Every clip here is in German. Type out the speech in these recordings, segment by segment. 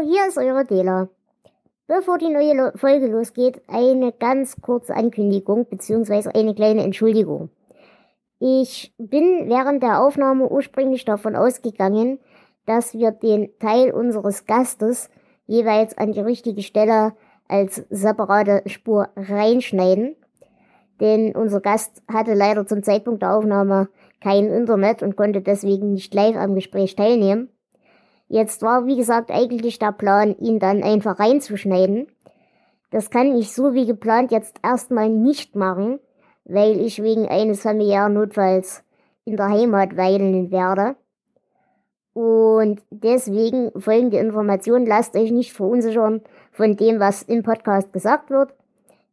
Hier ist eure Dela. Bevor die neue Folge losgeht, eine ganz kurze Ankündigung bzw. eine kleine Entschuldigung. Ich bin während der Aufnahme ursprünglich davon ausgegangen, dass wir den Teil unseres Gastes jeweils an die richtige Stelle als separate Spur reinschneiden. Denn unser Gast hatte leider zum Zeitpunkt der Aufnahme kein Internet und konnte deswegen nicht live am Gespräch teilnehmen. Jetzt war, wie gesagt, eigentlich der Plan, ihn dann einfach reinzuschneiden. Das kann ich so wie geplant jetzt erstmal nicht machen, weil ich wegen eines familiären Notfalls in der Heimat weilen werde. Und deswegen folgende Informationen, lasst euch nicht verunsichern von dem, was im Podcast gesagt wird.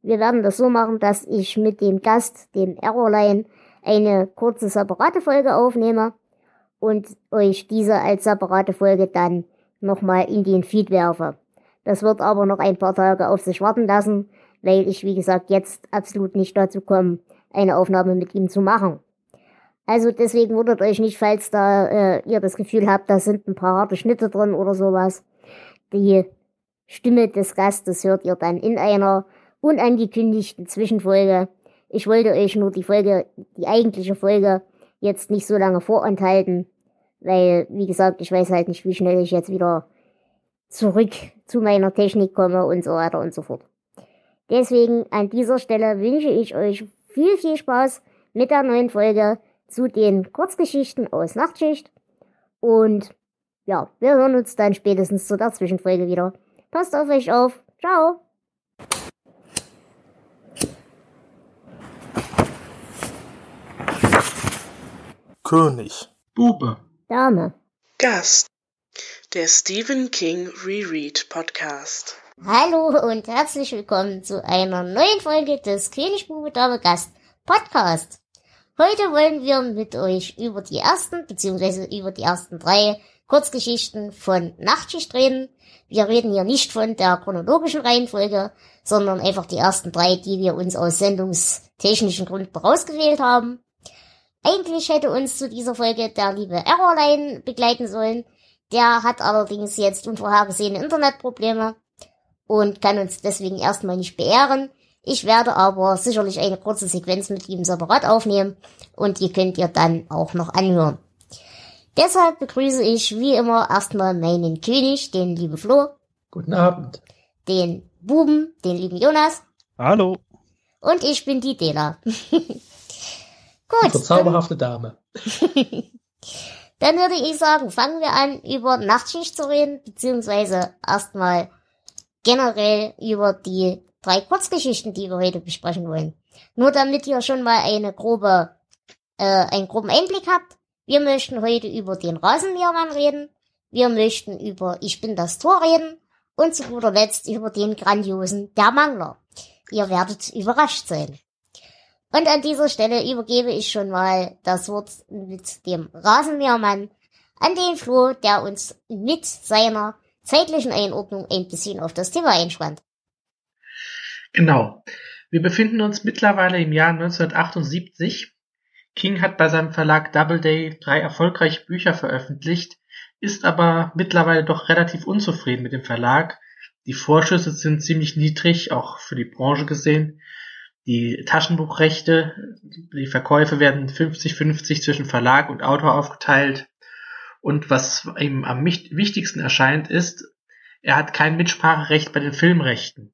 Wir werden das so machen, dass ich mit dem Gast, dem Errorline, eine kurze separate Folge aufnehme und euch diese als separate Folge dann nochmal in den Feed werfe. Das wird aber noch ein paar Tage auf sich warten lassen, weil ich, wie gesagt, jetzt absolut nicht dazu komme, eine Aufnahme mit ihm zu machen. Also deswegen wundert euch nicht, falls da äh, ihr das Gefühl habt, da sind ein paar harte Schnitte drin oder sowas. Die Stimme des Gastes hört ihr dann in einer unangekündigten Zwischenfolge. Ich wollte euch nur die Folge, die eigentliche Folge jetzt nicht so lange vorenthalten, weil, wie gesagt, ich weiß halt nicht, wie schnell ich jetzt wieder zurück zu meiner Technik komme und so weiter und so fort. Deswegen an dieser Stelle wünsche ich euch viel, viel Spaß mit der neuen Folge zu den Kurzgeschichten aus Nachtschicht. Und ja, wir hören uns dann spätestens zu der Zwischenfolge wieder. Passt auf euch auf. Ciao. König. Bube. Dame. Gast. Der Stephen King Reread Podcast. Hallo und herzlich willkommen zu einer neuen Folge des König Bube Dame Gast Podcast. Heute wollen wir mit euch über die ersten beziehungsweise über die ersten drei Kurzgeschichten von Nachtschicht reden. Wir reden hier nicht von der chronologischen Reihenfolge, sondern einfach die ersten drei, die wir uns aus sendungstechnischen Gründen rausgewählt haben. Eigentlich hätte uns zu dieser Folge der liebe Errorline begleiten sollen. Der hat allerdings jetzt unvorhergesehene Internetprobleme und kann uns deswegen erstmal nicht beehren. Ich werde aber sicherlich eine kurze Sequenz mit ihm separat aufnehmen und die könnt ihr dann auch noch anhören. Deshalb begrüße ich wie immer erstmal meinen König, den lieben Flo. Guten Abend. Den Buben, den lieben Jonas. Hallo. Und ich bin die Dela. Gut. Unsere zauberhafte Dame. dann würde ich sagen, fangen wir an, über Nachtschicht zu reden, beziehungsweise erstmal generell über die drei Kurzgeschichten, die wir heute besprechen wollen. Nur damit ihr schon mal eine grobe, äh, einen groben Einblick habt. Wir möchten heute über den Rasenmähermann reden. Wir möchten über Ich bin das Tor reden. Und zu guter Letzt über den grandiosen Der Mangler. Ihr werdet überrascht sein. Und an dieser Stelle übergebe ich schon mal das Wort mit dem Rasenmähermann an den Flo, der uns mit seiner zeitlichen Einordnung ein bisschen auf das Thema einspannt. Genau. Wir befinden uns mittlerweile im Jahr 1978. King hat bei seinem Verlag Doubleday drei erfolgreiche Bücher veröffentlicht, ist aber mittlerweile doch relativ unzufrieden mit dem Verlag. Die Vorschüsse sind ziemlich niedrig, auch für die Branche gesehen die Taschenbuchrechte, die Verkäufe werden 50-50 zwischen Verlag und Autor aufgeteilt. Und was ihm am wichtigsten erscheint, ist, er hat kein Mitspracherecht bei den Filmrechten.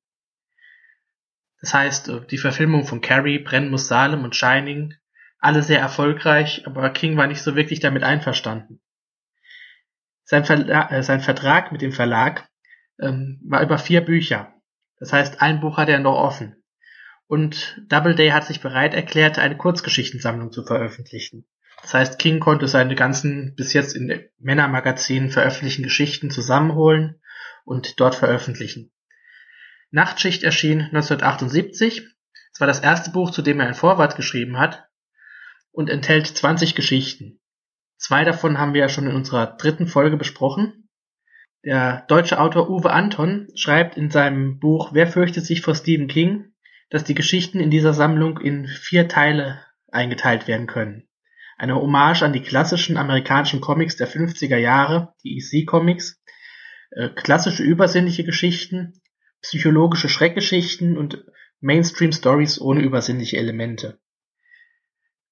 Das heißt, die Verfilmung von Carrie, Brennen muss Salem und Shining, alle sehr erfolgreich, aber King war nicht so wirklich damit einverstanden. Sein, Verla äh, sein Vertrag mit dem Verlag ähm, war über vier Bücher. Das heißt, ein Buch hat er noch offen und Doubleday hat sich bereit erklärt, eine Kurzgeschichtensammlung zu veröffentlichen. Das heißt, King konnte seine ganzen bis jetzt in Männermagazinen veröffentlichten Geschichten zusammenholen und dort veröffentlichen. Nachtschicht erschien 1978. Es war das erste Buch, zu dem er ein Vorwort geschrieben hat und enthält 20 Geschichten. Zwei davon haben wir ja schon in unserer dritten Folge besprochen. Der deutsche Autor Uwe Anton schreibt in seinem Buch Wer fürchtet sich vor Stephen King dass die Geschichten in dieser Sammlung in vier Teile eingeteilt werden können. Eine Hommage an die klassischen amerikanischen Comics der 50er Jahre, die EC Comics, Äh, klassische übersinnliche Geschichten, psychologische Schreckgeschichten und Mainstream-Stories ohne übersinnliche Elemente.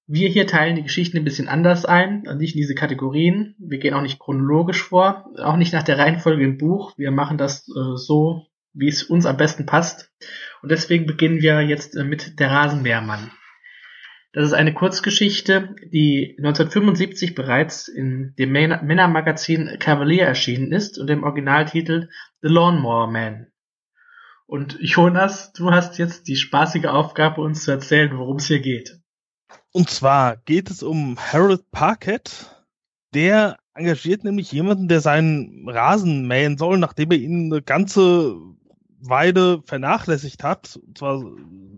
Wir hier teilen die Geschichten ein bisschen anders ein, nicht in diese Kategorien. Wir gehen auch nicht chronologisch vor, auch nicht nach der Reihenfolge im Buch. Wir machen das äh, so, wie es uns am besten passt. Und deswegen beginnen wir jetzt äh, mit Der Rasenmähermann. Das ist eine Kurzgeschichte, die 1975 bereits in dem Männermagazin Cavalier erschienen ist und dem Originaltitel The Lawnmower Man. Und Jonas, du hast jetzt die spaßige Aufgabe, uns zu erzählen, worum es hier geht. Und zwar geht es um Harold Parkett. Der engagiert nämlich jemanden, der seinen Rasen mähen soll, nachdem er ihn eine ganze Weide vernachlässigt hat. Und zwar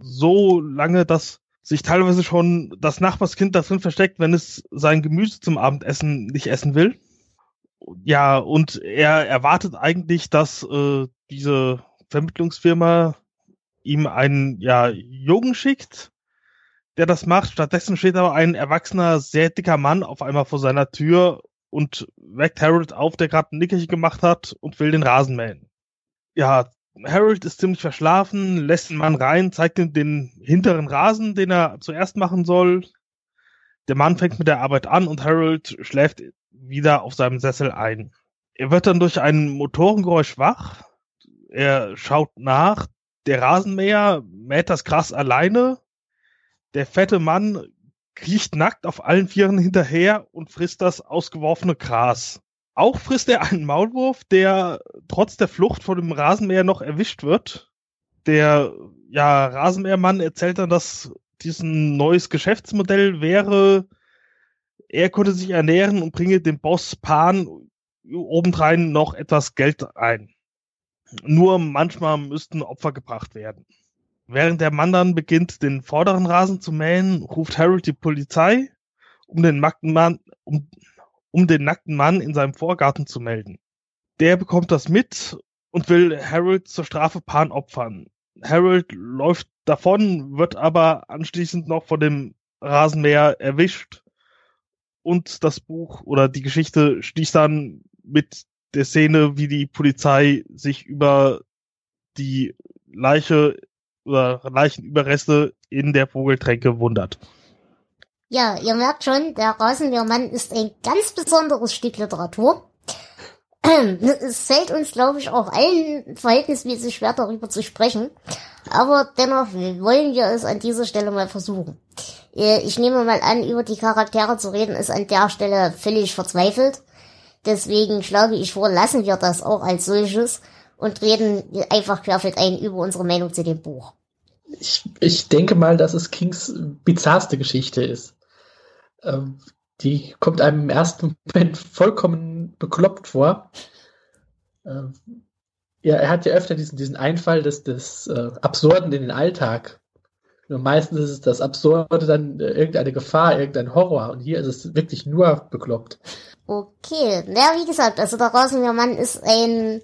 so lange, dass sich teilweise schon das Nachbarskind da versteckt, wenn es sein Gemüse zum Abendessen nicht essen will. Ja, und er erwartet eigentlich, dass äh, diese Vermittlungsfirma ihm einen ja, Jungen schickt, der das macht. Stattdessen steht aber ein erwachsener, sehr dicker Mann auf einmal vor seiner Tür und weckt Harold auf, der gerade ein Nickerchen gemacht hat und will den Rasen mähen. Ja, Harold ist ziemlich verschlafen, lässt den Mann rein, zeigt ihm den hinteren Rasen, den er zuerst machen soll. Der Mann fängt mit der Arbeit an und Harold schläft wieder auf seinem Sessel ein. Er wird dann durch ein Motorengeräusch wach. Er schaut nach. Der Rasenmäher mäht das Gras alleine der fette Mann kriecht nackt auf allen Vieren hinterher und frisst das ausgeworfene Gras. Auch frisst er einen Maulwurf, der trotz der Flucht vor dem Rasenmäher noch erwischt wird. Der ja, Rasenmähermann erzählt dann, dass diesen neues Geschäftsmodell wäre, er konnte sich ernähren und bringe dem Boss Pan obendrein noch etwas Geld ein. Nur manchmal müssten Opfer gebracht werden. Während der Mann dann beginnt, den vorderen Rasen zu mähen, ruft Harold die Polizei, um den Mann, um, um den nackten Mann in seinem Vorgarten zu melden. Der bekommt das mit und will Harold zur Strafe Pan opfern. Harold läuft davon, wird aber anschließend noch von dem Rasenmäher erwischt und das Buch oder die Geschichte schließt dann mit der Szene, wie die Polizei sich über die Leiche oder Leichenüberreste in der Vogeltränke wundert. Ja, ihr merkt schon, der Rasenmähermann ist ein ganz besonderes Stück Literatur. Es fällt uns, glaube ich, auch allen verhältnismäßig schwer darüber zu sprechen. Aber dennoch wollen wir es an dieser Stelle mal versuchen. Äh, ich nehme mal an, über die Charaktere zu reden, ist an der Stelle völlig verzweifelt. Deswegen schlage ich vor, lassen wir das auch als solches und reden einfach querfeld ein über unsere Meinung zu dem Buch. Ich, ich denke mal, dass es Kings bizarrste Geschichte ist. Ähm, die kommt einem im ersten Moment vollkommen bekloppt vor. Ähm, ja, er hat ja öfter diesen, diesen Einfall des, des äh, Absurden in den Alltag. Nur meistens ist es das Absurde dann äh, irgendeine Gefahr, irgendein Horror. Und hier ist es wirklich nur bekloppt. Okay, ja, wie gesagt, also der Rasenmähermann ist ein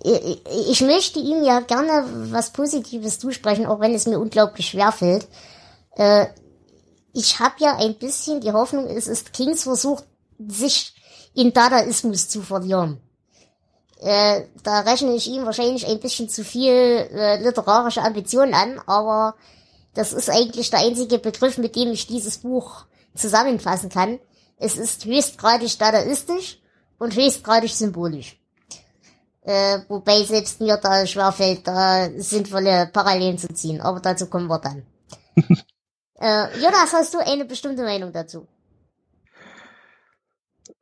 ich möchte ihm ja gerne was Positives zusprechen, auch wenn es mir unglaublich schwer fällt. Äh, ich habe ja ein bisschen die Hoffnung, es ist Kings Versuch, sich in Dadaismus zu verlieren. Äh, da rechne ich ihm wahrscheinlich ein bisschen zu viel äh, literarische Ambitionen an, aber das ist eigentlich der einzige Begriff, mit dem ich dieses Buch zusammenfassen kann. Es ist höchstgradig dadaistisch und höchstgradig symbolisch. Äh, wobei selbst mir da schwerfällt, da sinnvolle Parallelen zu ziehen. Aber dazu kommen wir dann. äh, Jonas, hast du eine bestimmte Meinung dazu?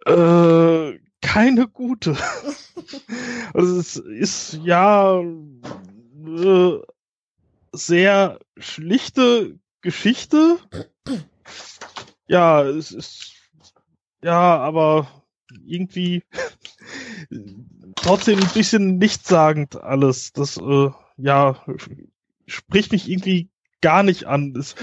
Äh, keine gute. also es ist ja äh, sehr schlichte Geschichte. Ja, es ist ja, aber irgendwie trotzdem ein bisschen nichtssagend alles. Das, äh, ja, spricht mich irgendwie gar nicht an. Es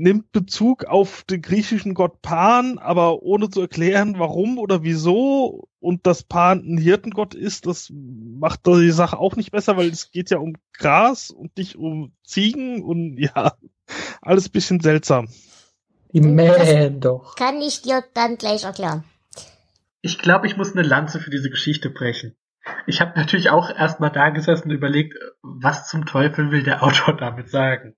nimmt Bezug auf den griechischen Gott Pan, aber ohne zu erklären, warum oder wieso. Und dass Pan ein Hirtengott ist, das macht die Sache auch nicht besser, weil es geht ja um Gras und nicht um Ziegen und ja, alles bisschen seltsam. Die mähen doch. Kann ich dir dann gleich erklären. Ich glaube, ich muss eine Lanze für diese Geschichte brechen. ich habe natürlich auch erstmal da gesessen und überlegt, was zum Teufel will der Autor damit sagen.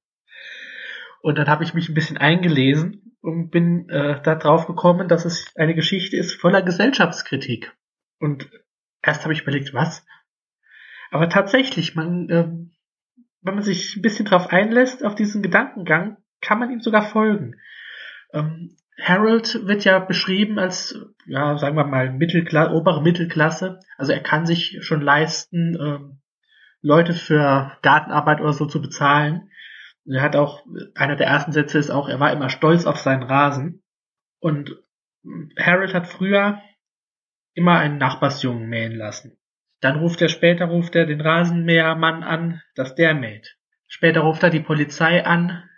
Und dann habe ich mich ein bisschen eingelesen und bin äh, da drauf gekommen, dass es eine Geschichte ist voller Gesellschaftskritik. Und erst habe ich überlegt, was? Aber tatsächlich, man, äh, wenn man sich ein bisschen drauf einlässt auf diesen Gedankengang, kann man ihm sogar folgen. Ähm, Harold wird ja beschrieben als, ja, sagen wir mal, Mittelklasse, obere Mittelklasse. Also er kann sich schon leisten, ähm, Leute für Gartenarbeit oder so zu bezahlen. Er hat auch, einer der ersten Sätze ist auch, er war immer stolz auf seinen Rasen. Und Harold hat früher immer einen Nachbarsjungen mähen lassen. Dann ruft er später, ruft er den Rasenmähermann an, dass der mäht. Später ruft er die Polizei an,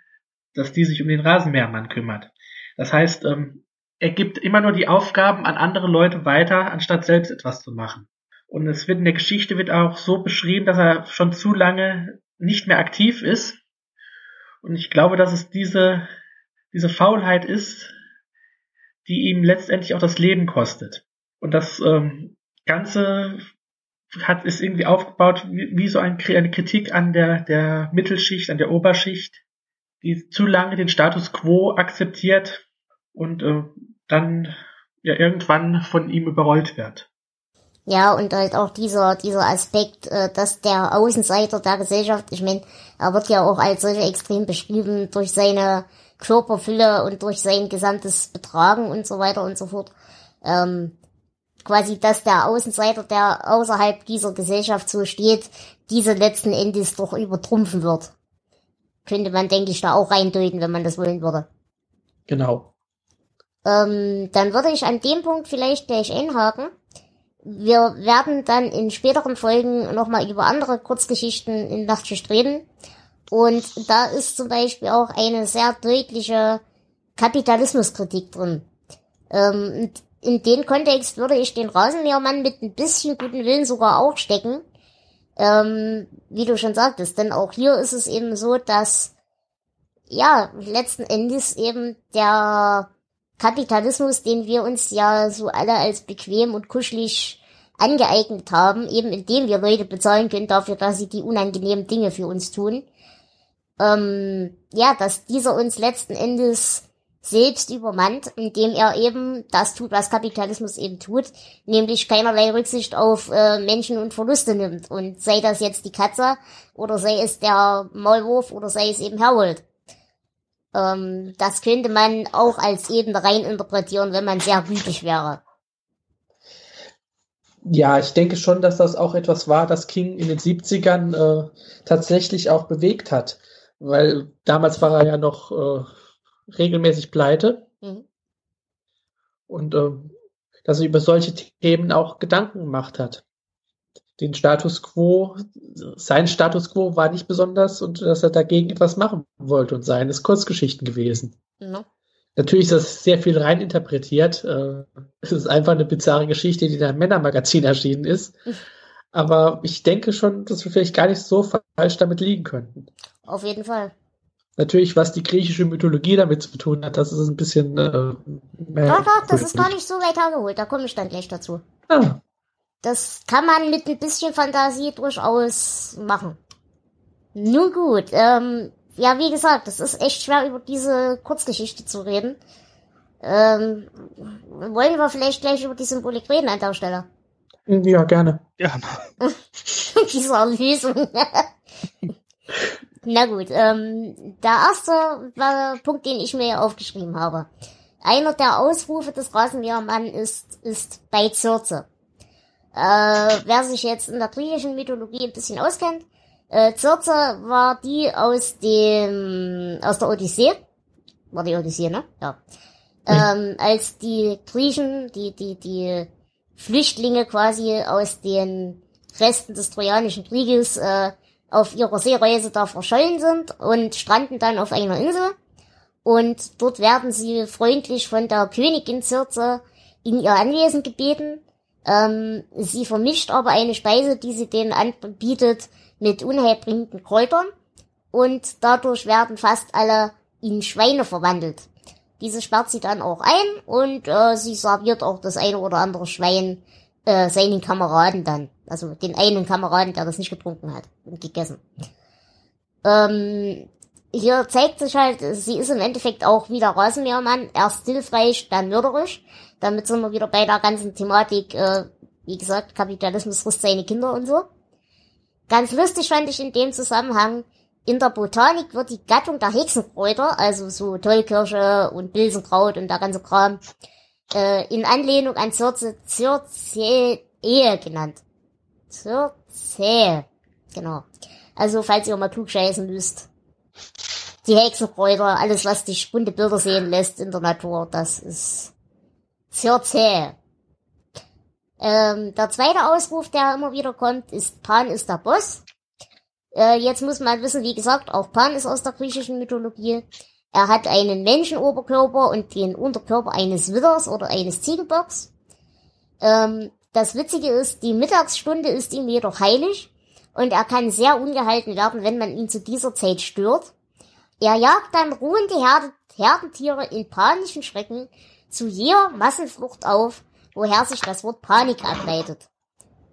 dass die sich um den Rasenmähermann kümmert. Das heißt, ähm, er gibt immer nur die Aufgaben an andere Leute weiter, anstatt selbst etwas zu machen. Und es wird in der Geschichte wird auch so beschrieben, dass er schon zu lange nicht mehr aktiv ist. Und ich glaube, dass es diese, diese Faulheit ist, die ihm letztendlich auch das Leben kostet. Und das ähm, Ganze hat ist irgendwie aufgebaut wie, wie so ein, eine Kritik an der, der Mittelschicht, an der Oberschicht, die zu lange den Status quo akzeptiert und äh, dann ja irgendwann von ihm überrollt wird. Ja, und halt auch dieser, dieser Aspekt, äh, dass der Außenseiter der Gesellschaft, ich meine, er wird ja auch als solcher extrem beschrieben durch seine Körperfülle und durch sein gesamtes Betragen und so weiter und so fort. Ähm, quasi, dass der Außenseiter, der außerhalb dieser Gesellschaft so steht, diese letzten Endes doch übertrumpfen wird. Könnte man, denke ich, da auch reindeuten, wenn man das wollen würde. Genau. Ähm, dann würde ich an dem Punkt vielleicht gleich einhaken. Wir werden dann in späteren Folgen nochmal über andere Kurzgeschichten in Nachtschicht reden. Und da ist zum Beispiel auch eine sehr deutliche Kapitalismuskritik drin. Ähm, in den Kontext würde ich den Rasenmähermann mit ein bisschen guten Willen sogar auch stecken. Ähm, wie du schon sagtest, denn auch hier ist es eben so, dass ja, letzten Endes eben der Kapitalismus, den wir uns ja so alle als bequem und kuschelig angeeignet haben, eben indem wir Leute bezahlen können dafür, dass sie die unangenehmen Dinge für uns tun, ähm, ja, dass dieser uns letzten Endes selbst übermannt, indem er eben das tut, was Kapitalismus eben tut, nämlich keinerlei Rücksicht auf äh, Menschen und Verluste nimmt. Und sei das jetzt die Katze oder sei es der Maulwurf oder sei es eben Harold. Ähm, das könnte man auch als Ebene rein interpretieren, wenn man sehr gütig wäre. Ja, ich denke schon, dass das auch etwas war, das King in den 70ern äh, tatsächlich auch bewegt hat. Weil damals war er ja noch äh, regelmäßig pleite. Mhm. Und äh, dass er über solche Themen auch Gedanken gemacht hat den Status quo, sein Status quo war nicht besonders und dass er dagegen etwas machen wollte und seien es Kurzgeschichten gewesen. No. Natürlich ist das sehr viel reininterpretiert. Äh, es ist einfach eine bizarre Geschichte, die in einem Männermagazin erschienen ist. Aber ich denke schon, dass wir vielleicht gar nicht so falsch damit liegen könnten. Auf jeden Fall. Natürlich, was die griechische Mythologie damit zu tun hat, das ist ein bisschen. Äh, doch, doch, das ist gar nicht so weit hergeholt. Da komme ich dann gleich dazu. Ah, das kann man mit ein bisschen Fantasie durchaus machen. Nun gut, ähm, ja, wie gesagt, es ist echt schwer, über diese Kurzgeschichte zu reden. Ähm, wollen wir vielleicht gleich über die Symbolik reden an der Stelle? Ja, gerne. Gerne. Diese Lösung. Na gut, ähm, der erste war Punkt, den ich mir aufgeschrieben habe. Einer der Ausrufe des Rasenmähermann ist, ist bei Zürze. Äh, wer sich jetzt in der griechischen Mythologie ein bisschen auskennt, äh, Circe war die aus dem, aus der Odyssee. War die Odyssee, ne? Ja. Ähm, als die Griechen, die, die, die Flüchtlinge quasi aus den Resten des Trojanischen Krieges, äh, auf ihrer Seereise da verschollen sind und stranden dann auf einer Insel. Und dort werden sie freundlich von der Königin Circe in ihr Anwesen gebeten ähm, sie vermischt aber eine Speise, die sie denen anbietet, mit unheilbringenden Kräutern und dadurch werden fast alle in Schweine verwandelt. Diese sperrt sie dann auch ein und äh, sie serviert auch das eine oder andere Schwein äh, seinen Kameraden dann. Also den einen Kameraden, der das nicht getrunken hat und gegessen. Ähm, hier zeigt sich halt, sie ist im Endeffekt auch wieder Rasenmähermann, erst hilfreich, dann mörderisch. Damit sind wir wieder bei der ganzen Thematik, äh, wie gesagt, Kapitalismus frisst seine Kinder und so. Ganz lustig fand ich in dem Zusammenhang, in der Botanik wird die Gattung der Hexenkräuter, also so Tollkirsche und Bilsenkraut und der ganze Kram, äh, in Anlehnung an Circe, Ehe genannt. Circe. Genau. Also, falls ihr mal klugscheißen müsst. Die Hexenkräuter, alles, was dich bunte Bilder sehen lässt in der Natur, das ist Circe. Ähm, der zweite Ausruf, der immer wieder kommt, ist Pan ist der Boss. Äh, jetzt muss man wissen, wie gesagt, auch Pan ist aus der griechischen Mythologie. Er hat einen Menschenoberkörper und den Unterkörper eines Widders oder eines Ziegenbocks. Ähm, das Witzige ist, die Mittagsstunde ist ihm jedoch heilig und er kann sehr ungehalten werden, wenn man ihn zu dieser Zeit stört. Er jagt dann ruhende Herde, Herdentiere in panischen Schrecken zu jeder Massenflucht auf, woher sich das Wort Panik ableitet.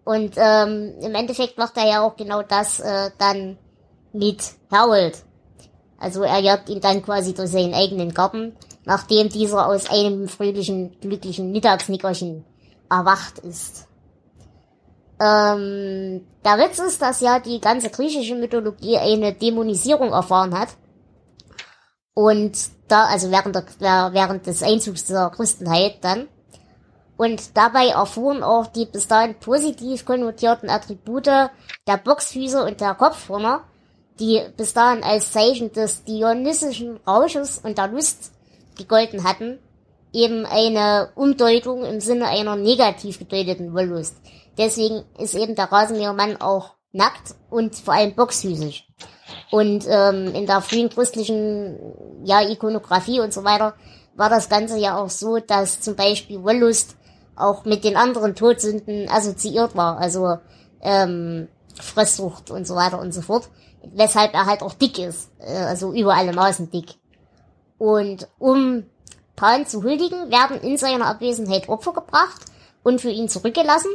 Und ähm, im Endeffekt macht er ja auch genau das äh, dann mit Harold. Also er jagt ihn dann quasi durch seinen eigenen Garten, nachdem dieser aus einem fröhlichen, glücklichen Mittagsnickerchen erwacht ist. Ähm, der Witz ist, dass ja die ganze griechische Mythologie eine Dämonisierung erfahren hat. Und da, also während, der, während des Einzugs der Christenheit dann. Und dabei erfuhren auch die bis dahin positiv konnotierten Attribute der Boxfüße und der Kopfhörner die bis dahin als Zeichen des dionysischen Rausches und der Lust gegolten hatten, eben eine Umdeutung im Sinne einer negativ gedeuteten Wollust. Deswegen ist eben der Rasenmähermann auch nackt und vor allem boxhüsig. Und ähm, in der frühen christlichen ja, Ikonografie und so weiter war das Ganze ja auch so, dass zum Beispiel Wollust auch mit den anderen Todsünden assoziiert war. Also ähm, Fresssucht und so weiter und so fort weshalb er halt auch dick ist, äh, also über alle Maßen dick. Und um Pan zu huldigen, werden in seiner Abwesenheit Opfer gebracht und für ihn zurückgelassen.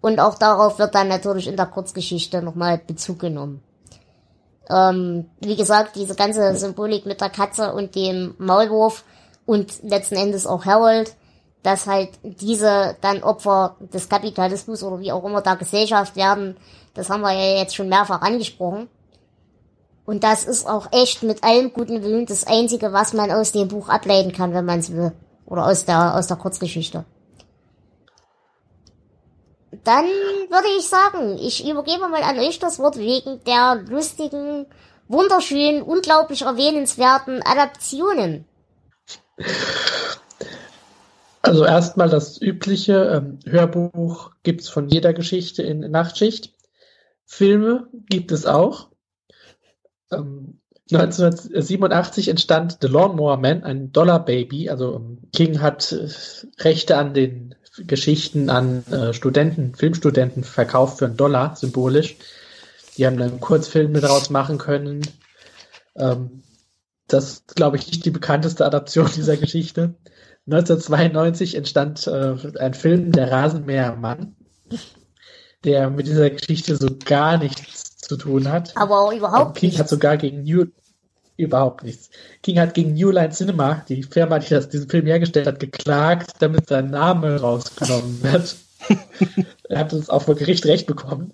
Und auch darauf wird dann natürlich in der Kurzgeschichte nochmal Bezug genommen. Ähm, wie gesagt, diese ganze Symbolik mit der Katze und dem Maulwurf und letzten Endes auch Harold, dass halt diese dann Opfer des Kapitalismus oder wie auch immer der Gesellschaft werden, das haben wir ja jetzt schon mehrfach angesprochen. Und das ist auch echt mit allem guten Willen das Einzige, was man aus dem Buch ableiten kann, wenn man es will. Oder aus der, aus der Kurzgeschichte. Dann würde ich sagen, ich übergebe mal an euch das Wort wegen der lustigen, wunderschönen, unglaublich erwähnenswerten Adaptionen. Also erstmal das übliche ähm, Hörbuch gibt's von jeder Geschichte in Nachtschicht. Filme gibt es auch. Ähm, 1987 entstand The Lawnmower Man, ein Dollar Baby. Also ähm, King hat äh, Rechte an den Geschichten an äh, Studenten, Filmstudenten verkauft für einen Dollar, symbolisch. Die haben dann Kurzfilme daraus machen können. Ähm, das ist, glaube ich, nicht die bekannteste Adaption dieser Geschichte. 1992 entstand äh, ein Film, Der Rasenmähermann, der mit dieser Geschichte so gar nichts zu tun hat. Aber überhaupt King nichts. hat sogar gegen New überhaupt nichts. King hat gegen New Line Cinema, die Firma, die das, diesen Film hergestellt hat, geklagt, damit sein Name rausgenommen wird. er hat uns auch vor Gericht recht bekommen.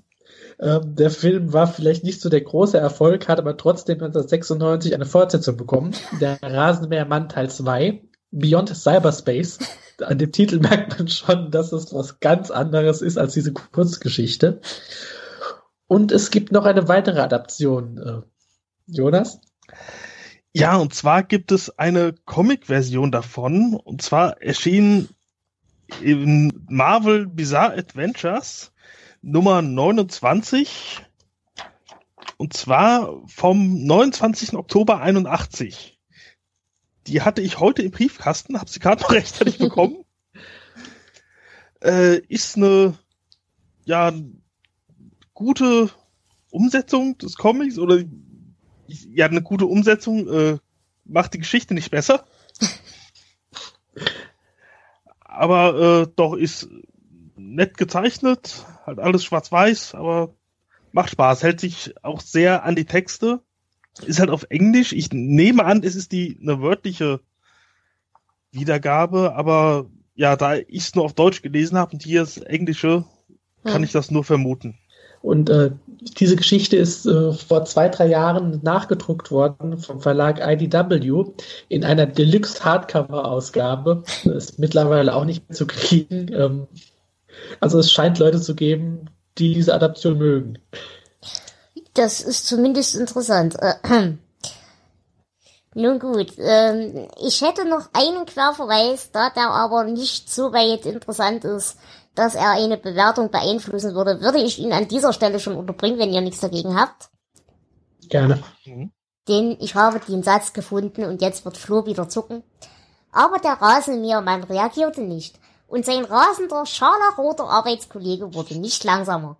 Ähm, der Film war vielleicht nicht so der große Erfolg, hat aber trotzdem 1996 eine Fortsetzung bekommen. Der Rasenmähermann Teil 2, Beyond Cyberspace. An dem Titel merkt man schon, dass es was ganz anderes ist als diese Kurzgeschichte. Und es gibt noch eine weitere Adaption. Äh, Jonas? Ja, und zwar gibt es eine Comic-Version davon. Und zwar erschien in Marvel Bizarre Adventures Nummer 29. Und zwar vom 29. Oktober 81. Die hatte ich heute im Briefkasten, habe sie gerade noch rechtzeitig bekommen. äh, ist eine ja gute Umsetzung des Comics oder ja, eine gute Umsetzung äh, macht die Geschichte nicht besser. Aber äh, doch ist nett gezeichnet, halt alles schwarz-weiß, aber macht Spaß, hält sich auch sehr an die Texte. Ist halt auf Englisch. Ich nehme an, es ist die eine wörtliche Wiedergabe, aber ja, da ich es nur auf Deutsch gelesen habe und hier das Englische, kann hm. ich das nur vermuten. Und äh, diese Geschichte ist äh, vor zwei, drei Jahren nachgedruckt worden vom Verlag IDW in einer Deluxe Hardcover-Ausgabe. Ist mittlerweile auch nicht mehr zu kriegen. Ähm, also es scheint Leute zu geben, die diese Adaption mögen. Das ist zumindest interessant. Nun gut, ähm, ich hätte noch einen Querverweis, da der aber nicht so weit interessant ist dass er eine Bewertung beeinflussen würde, würde ich ihn an dieser Stelle schon unterbringen, wenn ihr nichts dagegen habt. Gerne. Mhm. Denn ich habe den Satz gefunden und jetzt wird Flo wieder zucken. Aber der Rasenmähermann reagierte nicht. Und sein rasender, scharlachroter Arbeitskollege wurde nicht langsamer.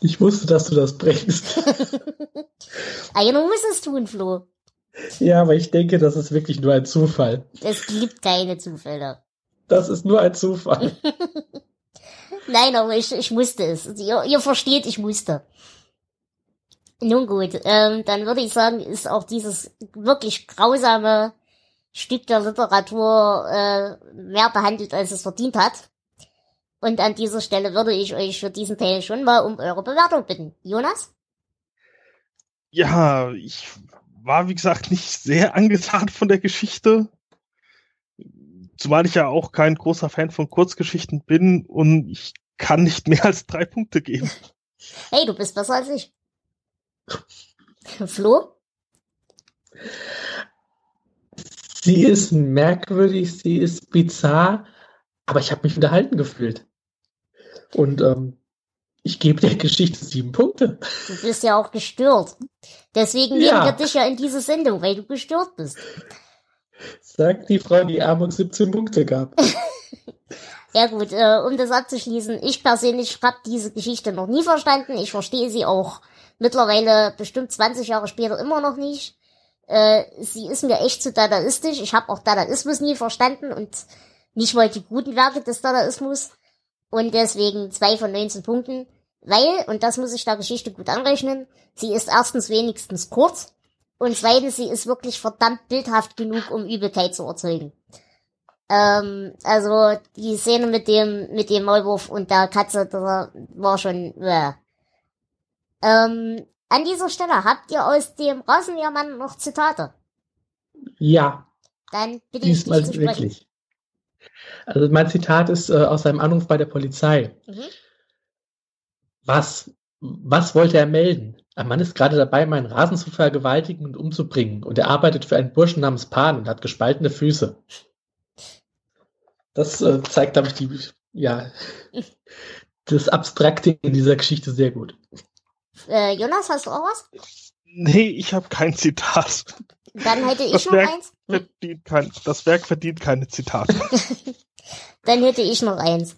Ich wusste, dass du das bringst. Einer muss es tun, Flo. Ja, aber ich denke, das ist wirklich nur ein Zufall. Es gibt keine Zufälle. Das ist nur ein Zufall. Nein, aber ich, ich musste es. Ihr, ihr versteht, ich musste. Nun gut, ähm, dann würde ich sagen, ist auch dieses wirklich grausame Stück der Literatur äh, mehr behandelt, als es verdient hat. Und an dieser Stelle würde ich euch für diesen Teil schon mal um eure Bewertung bitten. Jonas? Ja, ich war, wie gesagt, nicht sehr angetan von der Geschichte. Zumal ich ja auch kein großer Fan von Kurzgeschichten bin und ich kann nicht mehr als drei Punkte geben. Hey, du bist besser als ich. Flo? Sie ist merkwürdig, sie ist bizarr, aber ich habe mich unterhalten gefühlt. Und ähm, ich gebe der Geschichte sieben Punkte. Du bist ja auch gestört. Deswegen ja. nehmen wir dich ja in diese Sendung, weil du gestört bist. Sagt die Frau, die Amok 17 Punkte gab. ja gut, äh, um das abzuschließen, ich persönlich habe diese Geschichte noch nie verstanden. Ich verstehe sie auch mittlerweile bestimmt 20 Jahre später immer noch nicht. Äh, sie ist mir echt zu dadaistisch. Ich habe auch Dadaismus nie verstanden und nicht mal die guten Werke des Dadaismus. Und deswegen zwei von 19 Punkten. Weil, und das muss ich der Geschichte gut anrechnen, sie ist erstens wenigstens kurz und zweitens, sie ist wirklich verdammt bildhaft genug, um Übelkeit zu erzeugen. Ähm, also die Szene mit dem mit dem Maulwurf und der Katze, das war schon. Äh. Ähm, an dieser Stelle habt ihr aus dem Rasenmähermann noch Zitate? Ja. Dann bitte Diesmal ich dich zu sprechen. wirklich. Also mein Zitat ist äh, aus seinem Anruf bei der Polizei. Mhm. Was was wollte er melden? Ein Mann ist gerade dabei, meinen Rasen zu vergewaltigen und umzubringen. Und er arbeitet für einen Burschen namens Pan und hat gespaltene Füße. Das äh, zeigt, glaube ich, die, ja, das Abstrakte in dieser Geschichte sehr gut. Äh, Jonas, hast du auch was? Nee, ich habe kein Zitat. Dann hätte ich das noch Werk eins. Verdient kein, das Werk verdient keine Zitate. Dann hätte ich noch eins.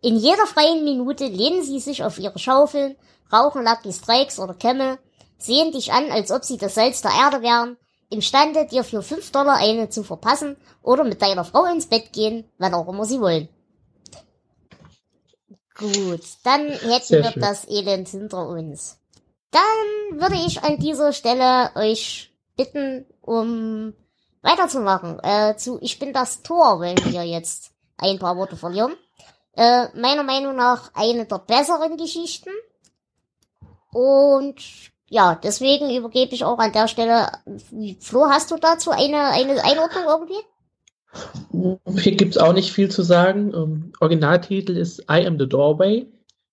In jeder freien Minute lehnen sie sich auf ihre Schaufeln rauchen Lucky Strikes oder Camel, sehen dich an, als ob sie das Salz der Erde wären, imstande, dir für 5 Dollar eine zu verpassen oder mit deiner Frau ins Bett gehen, wann auch immer sie wollen. Gut, dann hätten Sehr wir schön. das Elend hinter uns. Dann würde ich an dieser Stelle euch bitten, um weiterzumachen. Äh, zu Ich bin das Tor wollen wir jetzt ein paar Worte verlieren. Äh, meiner Meinung nach eine der besseren Geschichten. Und ja, deswegen übergebe ich auch an der Stelle. Flo, hast du dazu eine, eine Einordnung irgendwie? Hier gibt's auch nicht viel zu sagen. Um, ähm, Originaltitel ist I Am the Doorway.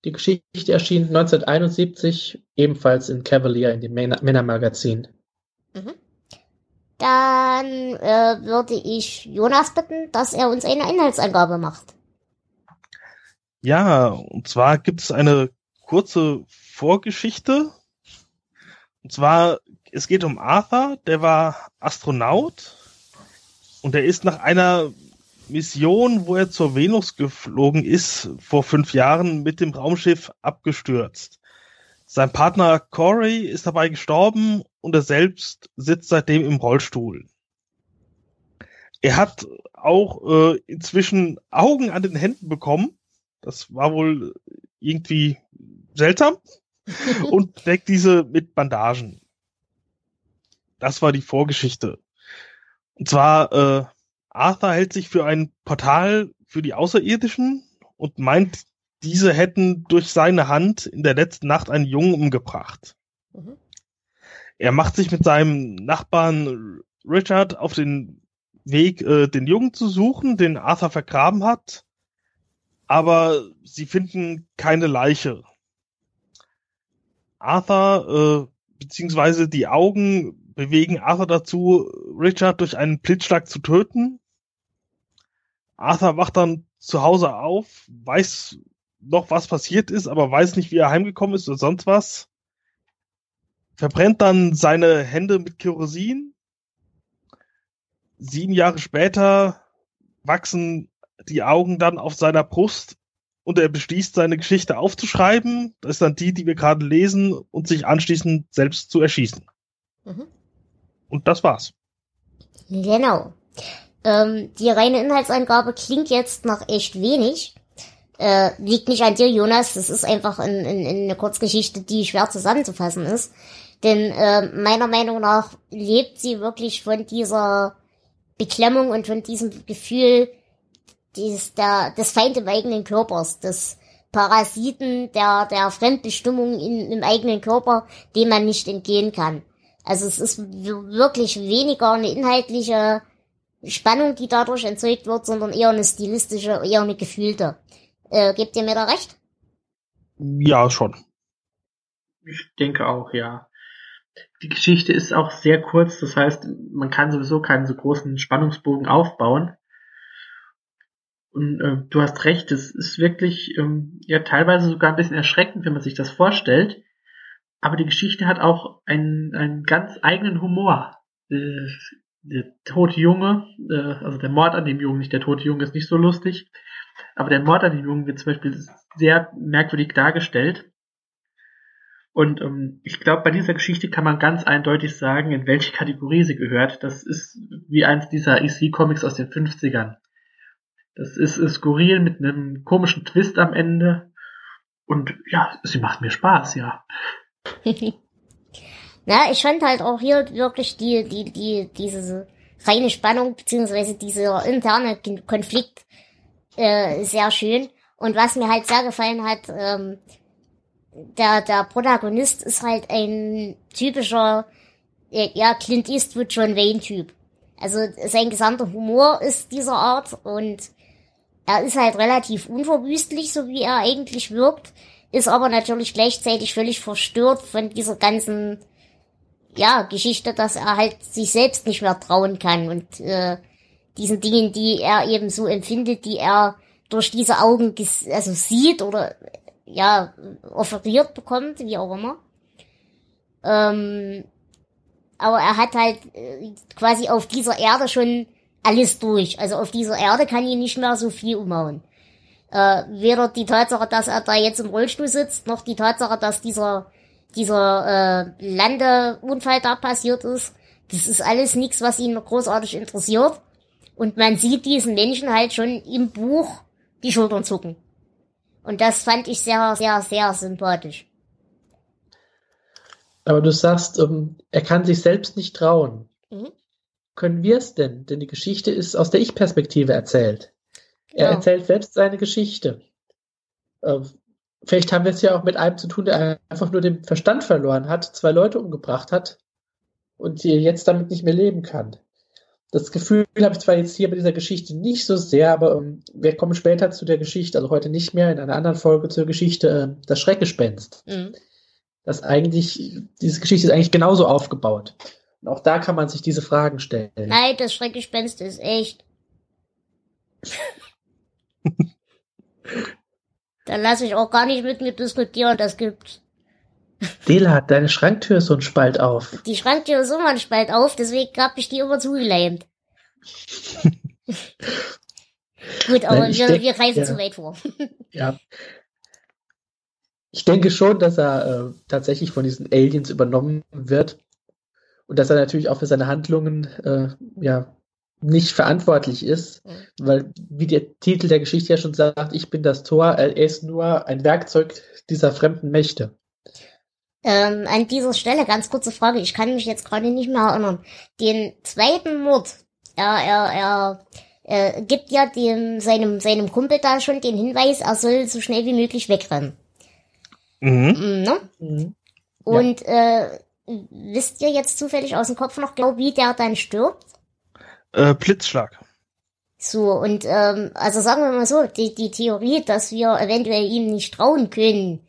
Die Geschichte erschien 1971 ebenfalls in Cavalier in dem Männermagazin. Mhm. Dann äh, würde ich Jonas bitten, dass er uns eine Inhaltsangabe macht. Ja, und zwar gibt es eine kurze Vorgeschichte. Und zwar, es geht um Arthur, der war Astronaut und er ist nach einer Mission, wo er zur Venus geflogen ist, vor fünf Jahren mit dem Raumschiff abgestürzt. Sein Partner Corey ist dabei gestorben und er selbst sitzt seitdem im Rollstuhl. Er hat auch äh, inzwischen Augen an den Händen bekommen Das war wohl irgendwie seltsam und deckt diese mit Bandagen. Das war die Vorgeschichte. Und zwar, äh, Arthur hält sich für ein Portal für die Außerirdischen und meint, diese hätten durch seine Hand in der letzten Nacht einen Jungen umgebracht. Mhm. Er macht sich mit seinem Nachbarn Richard auf den Weg, äh, den Jungen zu suchen, den Arthur vergraben hat, aber sie finden keine Leiche. Arthur, äh, beziehungsweise die Augen bewegen Arthur dazu, Richard durch einen Blitzschlag zu töten. Arthur wacht dann zu Hause auf, weiß noch, was passiert ist, aber weiß nicht, wie er heimgekommen ist oder sonst was. Verbrennt dann seine Hände mit Kerosin. Sieben Jahre später wachsen die Augen dann auf seiner Brust und er beschließt, seine Geschichte aufzuschreiben. Das ist dann die, die wir gerade lesen und sich anschließend selbst zu erschießen. Mhm. Und das war's. Genau. Ähm, die reine Inhaltsangabe klingt jetzt nach echt wenig. Äh, liegt nicht an dir, Jonas. Das ist einfach in, in, in eine Kurzgeschichte, die schwer zusammenzufassen ist. Denn äh, meiner Meinung nach lebt sie wirklich von dieser Beklemmung und von diesem Gefühl dieses, der, des Feind im eigenen Körpers, des Parasiten, der, der Fremdbestimmung in, im eigenen Körper, dem man nicht entgehen kann. Also es ist wirklich weniger eine inhaltliche Spannung, die dadurch erzeugt wird, sondern eher eine stilistische, eher eine gefühlte. Äh, gebt ihr mir da recht? Ja, schon. Ich denke auch, ja. Die Geschichte ist auch sehr kurz, das heißt, man kann sowieso keinen so großen Spannungsbogen aufbauen. Und äh, du hast recht, es ist wirklich ähm, ja teilweise sogar ein bisschen erschreckend, wenn man sich das vorstellt. Aber die Geschichte hat auch einen, einen ganz eigenen Humor. Äh, der tote Junge, äh, also der Mord an dem Jungen, nicht der tote Junge ist nicht so lustig, aber der Mord an dem Jungen wird zum Beispiel sehr merkwürdig dargestellt. Und ähm, ich glaube, bei dieser Geschichte kann man ganz eindeutig sagen, in welche Kategorie sie gehört. Das ist wie eins dieser EC-Comics aus den 50ern. Das ist, skurril mit einem komischen Twist am Ende. Und ja, sie macht mir Spaß, ja. Na, ich fand halt auch hier wirklich die, die, die, diese reine Spannung, beziehungsweise dieser interne Konflikt äh, sehr schön. Und was mir halt sehr gefallen hat, ähm, der, der Protagonist ist halt ein typischer, äh, ja, Clint Eastwood John Wayne Typ. Also sein gesamter Humor ist dieser Art und er ist halt relativ unverwüstlich, so wie er eigentlich wirkt, ist aber natürlich gleichzeitig völlig verstört von dieser ganzen ja, Geschichte, dass er halt sich selbst nicht mehr trauen kann und äh, diesen Dingen, die er eben so empfindet, die er durch diese Augen also sieht oder ja offeriert bekommt, wie auch immer. Ähm, aber er hat halt äh, quasi auf dieser Erde schon alles durch. Also auf dieser Erde kann ihn nicht mehr so viel umhauen. Äh, weder die Tatsache, dass er da jetzt im Rollstuhl sitzt, noch die Tatsache, dass dieser dieser äh, Landeunfall da passiert ist. Das ist alles nichts, was ihn großartig interessiert. Und man sieht diesen Menschen halt schon im Buch die Schultern zucken. Und das fand ich sehr, sehr, sehr sympathisch. Aber du sagst, ähm, er kann sich selbst nicht trauen. Mhm. Können wir es denn? Denn die Geschichte ist aus der Ich-Perspektive erzählt. Er genau. erzählt selbst seine Geschichte. Äh, vielleicht haben wir es ja auch mit einem zu tun, der einfach nur den Verstand verloren hat, zwei Leute umgebracht hat und jetzt damit nicht mehr leben kann. Das Gefühl habe ich zwar jetzt hier bei dieser Geschichte nicht so sehr, aber ähm, wir kommen später zu der Geschichte, also heute nicht mehr, in einer anderen Folge zur Geschichte, äh, das Schreckgespenst. Mhm. Das eigentlich, diese Geschichte ist eigentlich genauso aufgebaut. Auch da kann man sich diese Fragen stellen. Nein, das Schreckgespenst ist echt. Da lasse ich auch gar nicht mit mir diskutieren, das gibt's. Dela, deine Schranktür ist so ein Spalt auf. Die Schranktür ist immer ein Spalt auf, deswegen habe ich die immer zugeleimt. Gut, aber Nein, wir, denk, wir greifen ja. zu weit vor. ja. Ich denke schon, dass er äh, tatsächlich von diesen Aliens übernommen wird und dass er natürlich auch für seine Handlungen äh, ja nicht verantwortlich ist, Mhm. weil, wie der Titel der Geschichte ja schon sagt, ich bin das Tor, er ist nur ein Werkzeug dieser fremden Mächte. Ähm, an dieser Stelle ganz kurze Frage, ich kann mich jetzt gerade nicht mehr erinnern. Den zweiten Mord, er, er, er äh, gibt ja dem, seinem, seinem Kumpel da schon den Hinweis, er soll so schnell wie möglich wegrennen. Mhm. Mm, Ne? Mhm. Und äh, wisst ihr jetzt zufällig aus dem Kopf noch genau, wie der dann stirbt? Äh, Blitzschlag. So, und ähm, also sagen wir mal so, die, die Theorie, dass wir eventuell ihm nicht trauen können,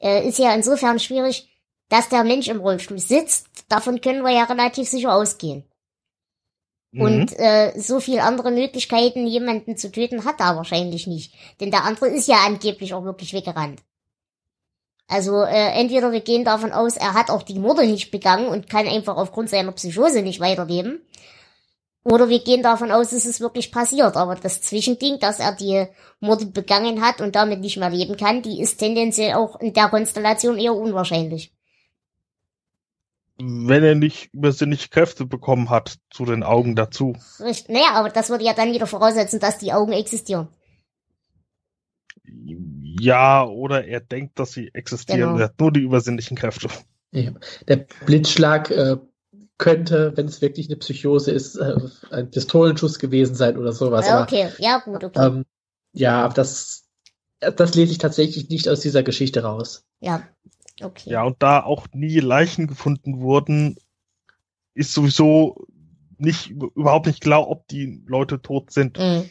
äh, ist ja insofern schwierig, dass der Mensch im Rollstuhl sitzt. Davon können wir ja relativ sicher ausgehen. Mhm. Und äh, so viel andere Möglichkeiten, jemanden zu töten, hat er wahrscheinlich nicht. Denn der andere ist ja angeblich auch wirklich weggerannt. Also äh, entweder wir gehen davon aus, er hat auch die Morde nicht begangen und kann einfach aufgrund seiner Psychose nicht weiterleben. Oder wir gehen davon aus, es ist wirklich passiert. Aber das Zwischending, dass er die Morde begangen hat und damit nicht mehr leben kann, die ist tendenziell auch in der Konstellation eher unwahrscheinlich. Wenn er nicht übersinnliche Kräfte bekommen hat zu den Augen dazu. Richtig. Naja, aber das würde ja dann wieder voraussetzen, dass die Augen existieren. Ja, oder er denkt, dass sie existieren. Genau. Er hat nur die übersinnlichen Kräfte. Ja. Der Blitzschlag äh, könnte, wenn es wirklich eine Psychose ist, äh, ein Pistolenschuss gewesen sein oder sowas. Ja, Aber, okay, ja gut, okay. ähm, ja, aber das, das lese ich tatsächlich nicht aus dieser Geschichte raus. ja, okay. Ja, und da auch nie Leichen gefunden wurden, ist sowieso nicht überhaupt nicht klar, ob die Leute tot sind. Mhm.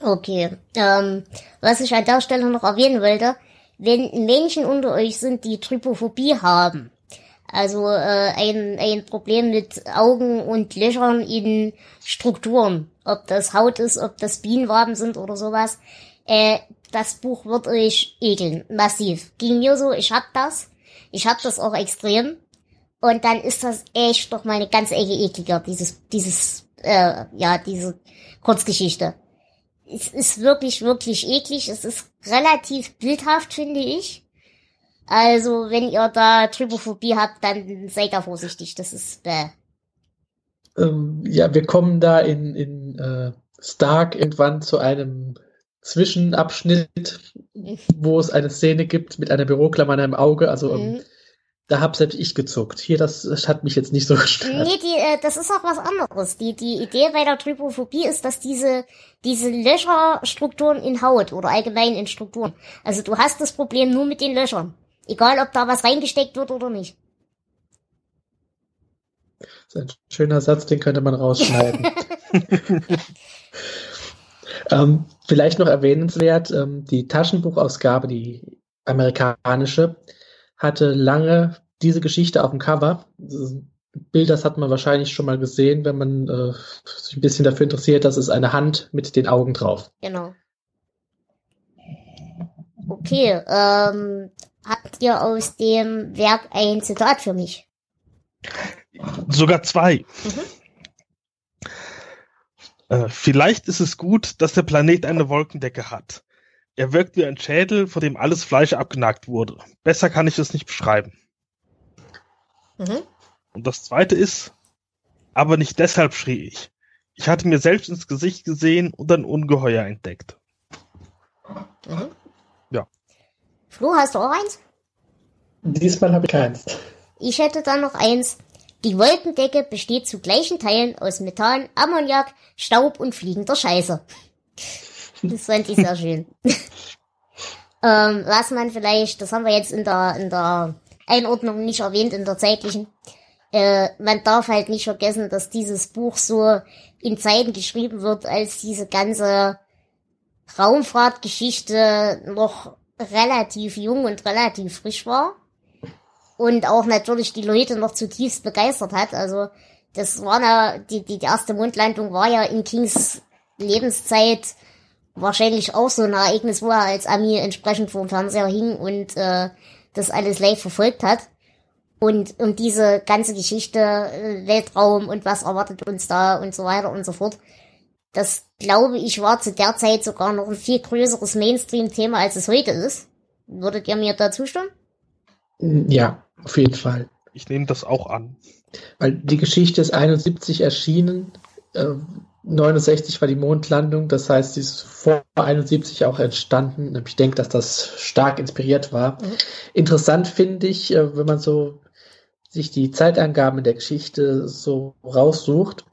Okay. Ähm, was ich an der Stelle noch erwähnen wollte, wenn Menschen unter euch sind, die Trypophobie haben, also äh, ein, ein Problem mit Augen und Löchern in Strukturen, ob das Haut ist, ob das Bienenwaben sind oder sowas, äh, das Buch wird euch ekeln, massiv. Ging mir so, ich hab das, ich hab das auch extrem und dann ist das echt doch mal eine ganze Ecke ekliger, dieses, dieses, äh, ja, diese Kurzgeschichte. Es ist wirklich, wirklich eklig. Es ist relativ bildhaft, finde ich. Also, wenn ihr da Trypophobie habt, dann seid da vorsichtig. Das ist, äh, Ähm, ja, wir kommen da in, in äh, Stark irgendwann zu einem Zwischenabschnitt, wo es eine Szene gibt mit einer Büroklammer an einem Auge. Also ähm, mhm. Da hab selbst ich gezuckt. Hier, das, das hat mich jetzt nicht so gestört. Nee, die, äh, das ist auch was anderes. Die, die Idee bei der Trypophobie ist, dass diese, diese Löcherstrukturen in Haut oder allgemein in Strukturen. Also du hast das Problem nur mit den Löchern. Egal, ob da was reingesteckt wird oder nicht. Das ist ein schöner Satz, den könnte man rausschneiden. ähm, vielleicht noch erwähnenswert, ähm, die Taschenbuchausgabe, die amerikanische, hatte lange diese Geschichte auf dem Cover. Bild, das hat man wahrscheinlich schon mal gesehen, wenn man äh, sich ein bisschen dafür interessiert. Das ist eine Hand mit den Augen drauf. Genau. Okay, ähm, habt ihr aus dem Werk ein Zitat für mich? Sogar zwei. Mhm. Äh, vielleicht ist es gut, dass der Planet eine Wolkendecke hat. Er wirkt wie ein Schädel, vor dem alles Fleisch abgenagt wurde. Besser kann ich es nicht beschreiben. Mhm. Und das zweite ist, aber nicht deshalb schrie ich. Ich hatte mir selbst ins Gesicht gesehen und ein Ungeheuer entdeckt. Mhm. Ja. Flo, hast du auch eins? Diesmal habe ich keins. Ich hätte dann noch eins. Die Wolkendecke besteht zu gleichen Teilen aus Methan, Ammoniak, Staub und fliegender Scheiße. Das fand ich sehr schön. ähm, was man vielleicht, das haben wir jetzt in der, in der Einordnung nicht erwähnt, in der zeitlichen. Äh, man darf halt nicht vergessen, dass dieses Buch so in Zeiten geschrieben wird, als diese ganze Raumfahrtgeschichte noch relativ jung und relativ frisch war und auch natürlich die Leute noch zutiefst begeistert hat. Also das war ja, die, die, die erste Mondlandung war ja in Kings Lebenszeit wahrscheinlich auch so ein Ereignis, wo er als Ami entsprechend vor dem Fernseher hing und äh, das alles live verfolgt hat. Und, und diese ganze Geschichte, äh, Weltraum und was erwartet uns da und so weiter und so fort, das glaube ich war zu der Zeit sogar noch ein viel größeres Mainstream-Thema, als es heute ist. Würdet ihr mir da zustimmen? Ja, auf jeden Fall. ich nehme das auch an. Weil die Geschichte ist 71 erschienen, äh, 69 war die Mondlandung, das heißt, sie ist vor 71 auch entstanden. Ich denke, dass das stark inspiriert war. Mhm. Interessant finde ich, äh, wenn man so sich die Zeitangaben der Geschichte so raussucht,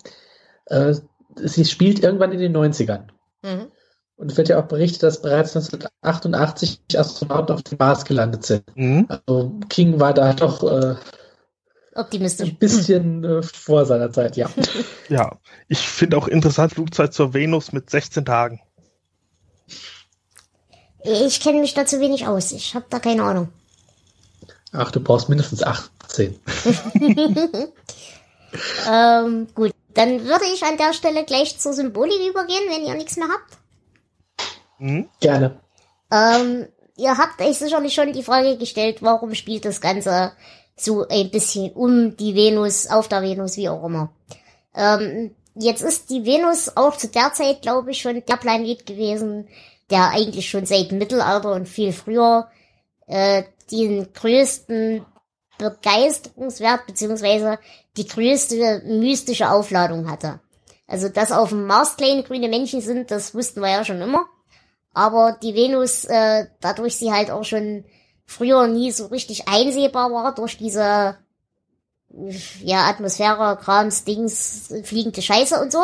äh, sie spielt irgendwann in den 90ern. Mhm. Und es wird ja auch berichtet, dass bereits 1988 Astronauten auf dem Mars gelandet sind. Mhm. Also King war da doch äh, optimistisch. Ein bisschen äh, vor seiner Zeit, ja. Ja, ich finde auch interessant Flugzeit zur Venus mit 16 Tagen. Ich kenne mich da zu wenig aus. Ich habe da keine Ahnung. Ach, du brauchst mindestens 18. ähm, gut, dann würde ich an der Stelle gleich zur Symbolik übergehen, wenn ihr nichts mehr habt. Mhm. Gerne. Ähm, ihr habt euch sicherlich schon die Frage gestellt, warum spielt das Ganze so ein bisschen um die Venus, auf der Venus, wie auch immer. Ähm, jetzt ist die Venus auch zu der Zeit, glaube ich, schon der Planet gewesen, der eigentlich schon seit Mittelalter und viel früher äh, den größten Begeisterungswert beziehungsweise die größte mystische Aufladung hatte. Also, dass auf dem Mars kleine grüne Männchen sind, das wussten wir ja schon immer. Aber die Venus, äh, dadurch sie halt auch schon früher nie so richtig einsehbar war durch diese ja Atmosphäre, Krams, Dings, fliegende Scheiße und so,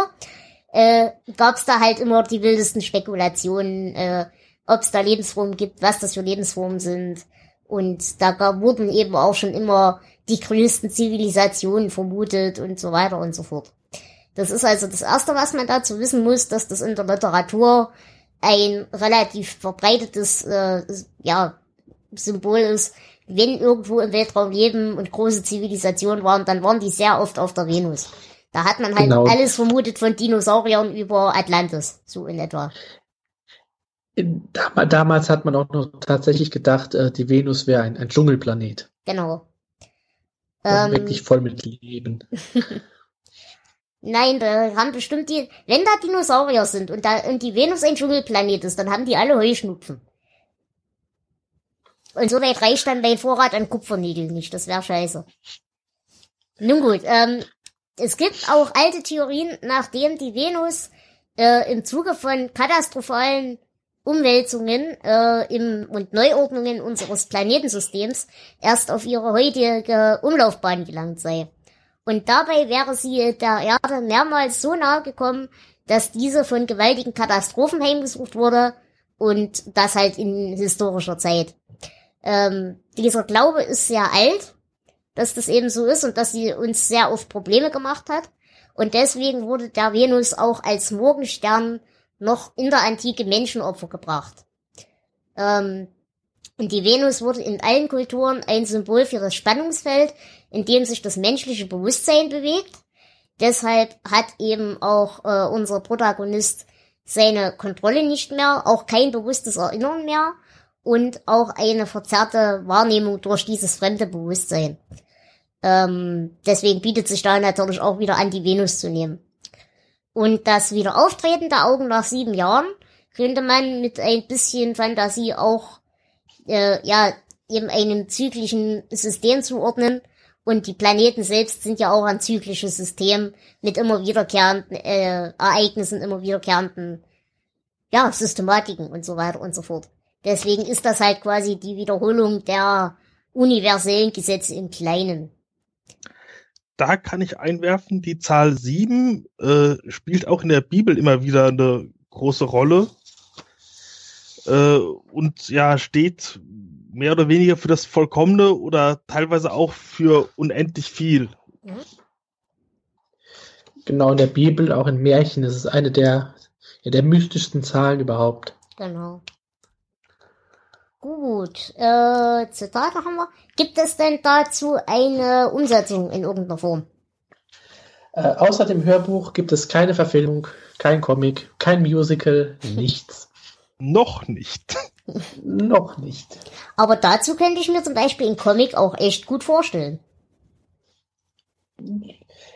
äh, gab's da halt immer die wildesten Spekulationen, äh, ob es da Lebensformen gibt, was das für Lebensformen sind. Und da gab, wurden eben auch schon immer die größten Zivilisationen vermutet und so weiter und so fort. Das ist also das Erste, was man dazu wissen muss, dass das in der Literatur ein relativ verbreitetes äh, ja, Symbol ist, wenn irgendwo im Weltraum Leben und große Zivilisationen waren, dann waren die sehr oft auf der Venus. Da hat man halt genau. alles vermutet von Dinosauriern über Atlantis, so in etwa. Damals hat man auch noch tatsächlich gedacht, äh, die Venus wäre ein, ein Dschungelplanet. Genau. Ähm, wirklich voll mit Leben. Nein, da haben bestimmt die, wenn da Dinosaurier sind und da und die Venus ein Dschungelplanet ist, dann haben die alle Heuschnupfen. Und so weit reicht dann dein Vorrat an Kupferniedeln nicht. Das wäre scheiße. Nun gut, ähm, es gibt auch alte Theorien, nachdem die Venus äh, im Zuge von katastrophalen Umwälzungen äh, im, und Neuordnungen unseres Planetensystems erst auf ihre heutige Umlaufbahn gelangt sei. Und dabei wäre sie der Erde mehrmals so nahe gekommen, dass diese von gewaltigen Katastrophen heimgesucht wurde und das halt in historischer Zeit. Ähm, dieser Glaube ist sehr alt, dass das eben so ist und dass sie uns sehr oft Probleme gemacht hat. Und deswegen wurde der Venus auch als Morgenstern noch in der Antike Menschenopfer gebracht. Ähm, und die Venus wurde in allen Kulturen ein Symbol für das Spannungsfeld, in dem sich das menschliche Bewusstsein bewegt. Deshalb hat eben auch äh, unser Protagonist seine Kontrolle nicht mehr, auch kein bewusstes Erinnern mehr und auch eine verzerrte Wahrnehmung durch dieses fremde Bewusstsein. Ähm, deswegen bietet sich da natürlich auch wieder an, die Venus zu nehmen. Und das Wiederauftreten der Augen nach sieben Jahren könnte man mit ein bisschen Fantasie auch äh, ja eben einem zyklischen System zuordnen. Und die Planeten selbst sind ja auch ein zyklisches System mit immer wiederkehrenden äh, Ereignissen, immer wiederkehrenden ja, Systematiken und so weiter und so fort. Deswegen ist das halt quasi die Wiederholung der universellen Gesetze im Kleinen. Da kann ich einwerfen, die Zahl sieben äh, spielt auch in der Bibel immer wieder eine große Rolle äh, und ja steht mehr oder weniger für das Vollkommene oder teilweise auch für unendlich viel. Mhm. Genau, in der Bibel, auch in Märchen, ist es eine der, ja, der mystischsten Zahlen überhaupt. Genau. Gut, äh, Zitate haben wir. Gibt es denn dazu eine Umsetzung in irgendeiner Form? Äh, außer dem Hörbuch gibt es keine Verfilmung, kein Comic, kein Musical, nichts. Noch nicht. Noch nicht. Aber dazu könnte ich mir zum Beispiel einen Comic auch echt gut vorstellen.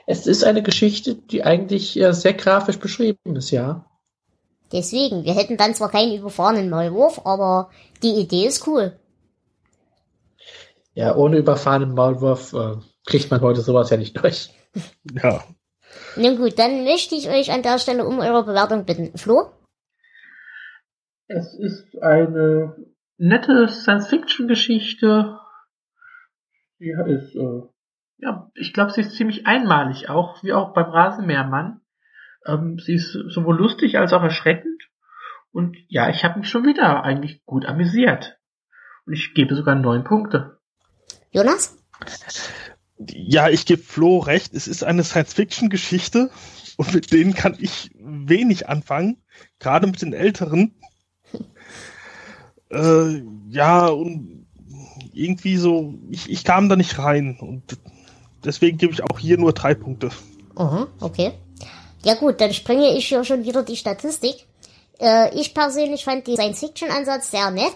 Es ist eine Geschichte, die eigentlich äh, sehr grafisch beschrieben ist, ja. Deswegen, wir hätten dann zwar keinen überfahrenen Maulwurf, aber die Idee ist cool. Ja, ohne überfahrenen Maulwurf äh, kriegt man heute sowas ja nicht durch. Ja. Nun gut, dann möchte ich euch an der Stelle um eure Bewertung bitten. Flo? Es ist eine nette Science-Fiction-Geschichte. Die ist, äh, ja, ich glaube, sie ist ziemlich einmalig auch, wie auch beim Rasenmähermann. Ähm, sie ist sowohl lustig als auch erschreckend. Und ja, ich habe mich schon wieder eigentlich gut amüsiert. Und ich gebe sogar neun Punkte. Jonas? Ja, ich gebe Flo recht. Es ist eine Science-Fiction-Geschichte und mit denen kann ich wenig anfangen. Gerade mit den Älteren. äh, ja, und irgendwie so, ich, ich kam da nicht rein und deswegen gebe ich auch hier nur drei Punkte. Aha, okay. Ja gut, dann springe ich hier schon wieder die Statistik. Äh, ich persönlich fand den Science-Fiction-Ansatz sehr nett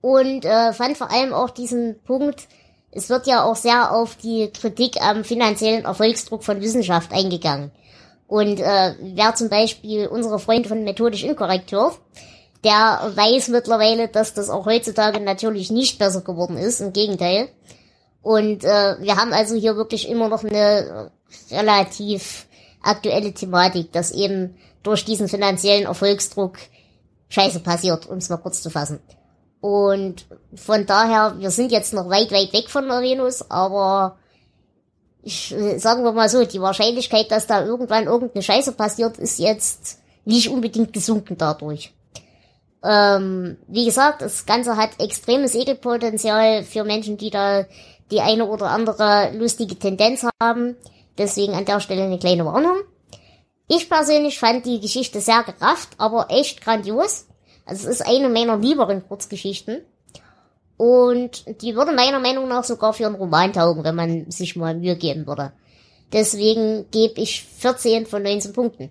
und äh, fand vor allem auch diesen Punkt, es wird ja auch sehr auf die Kritik am finanziellen Erfolgsdruck von Wissenschaft eingegangen. Und äh, wer zum Beispiel unsere Freunde von Methodisch Inkorrekt hört, der weiß mittlerweile, dass das auch heutzutage natürlich nicht besser geworden ist, im Gegenteil. Und äh, wir haben also hier wirklich immer noch eine relativ aktuelle Thematik, dass eben durch diesen finanziellen Erfolgsdruck Scheiße passiert, um es mal kurz zu fassen. Und von daher, wir sind jetzt noch weit, weit weg von der Venus, aber ich, sagen wir mal so, die Wahrscheinlichkeit, dass da irgendwann irgendeine Scheiße passiert, ist jetzt nicht unbedingt gesunken dadurch. Ähm, wie gesagt, das Ganze hat extremes Ekelpotenzial für Menschen, die da die eine oder andere lustige Tendenz haben. Deswegen an der Stelle eine kleine Warnung. Ich persönlich fand die Geschichte sehr gerafft, aber echt grandios. Also es ist eine meiner lieberen Kurzgeschichten. Und die würde meiner Meinung nach sogar für einen Roman taugen, wenn man sich mal Mühe geben würde. Deswegen gebe ich 14 von 19 Punkten.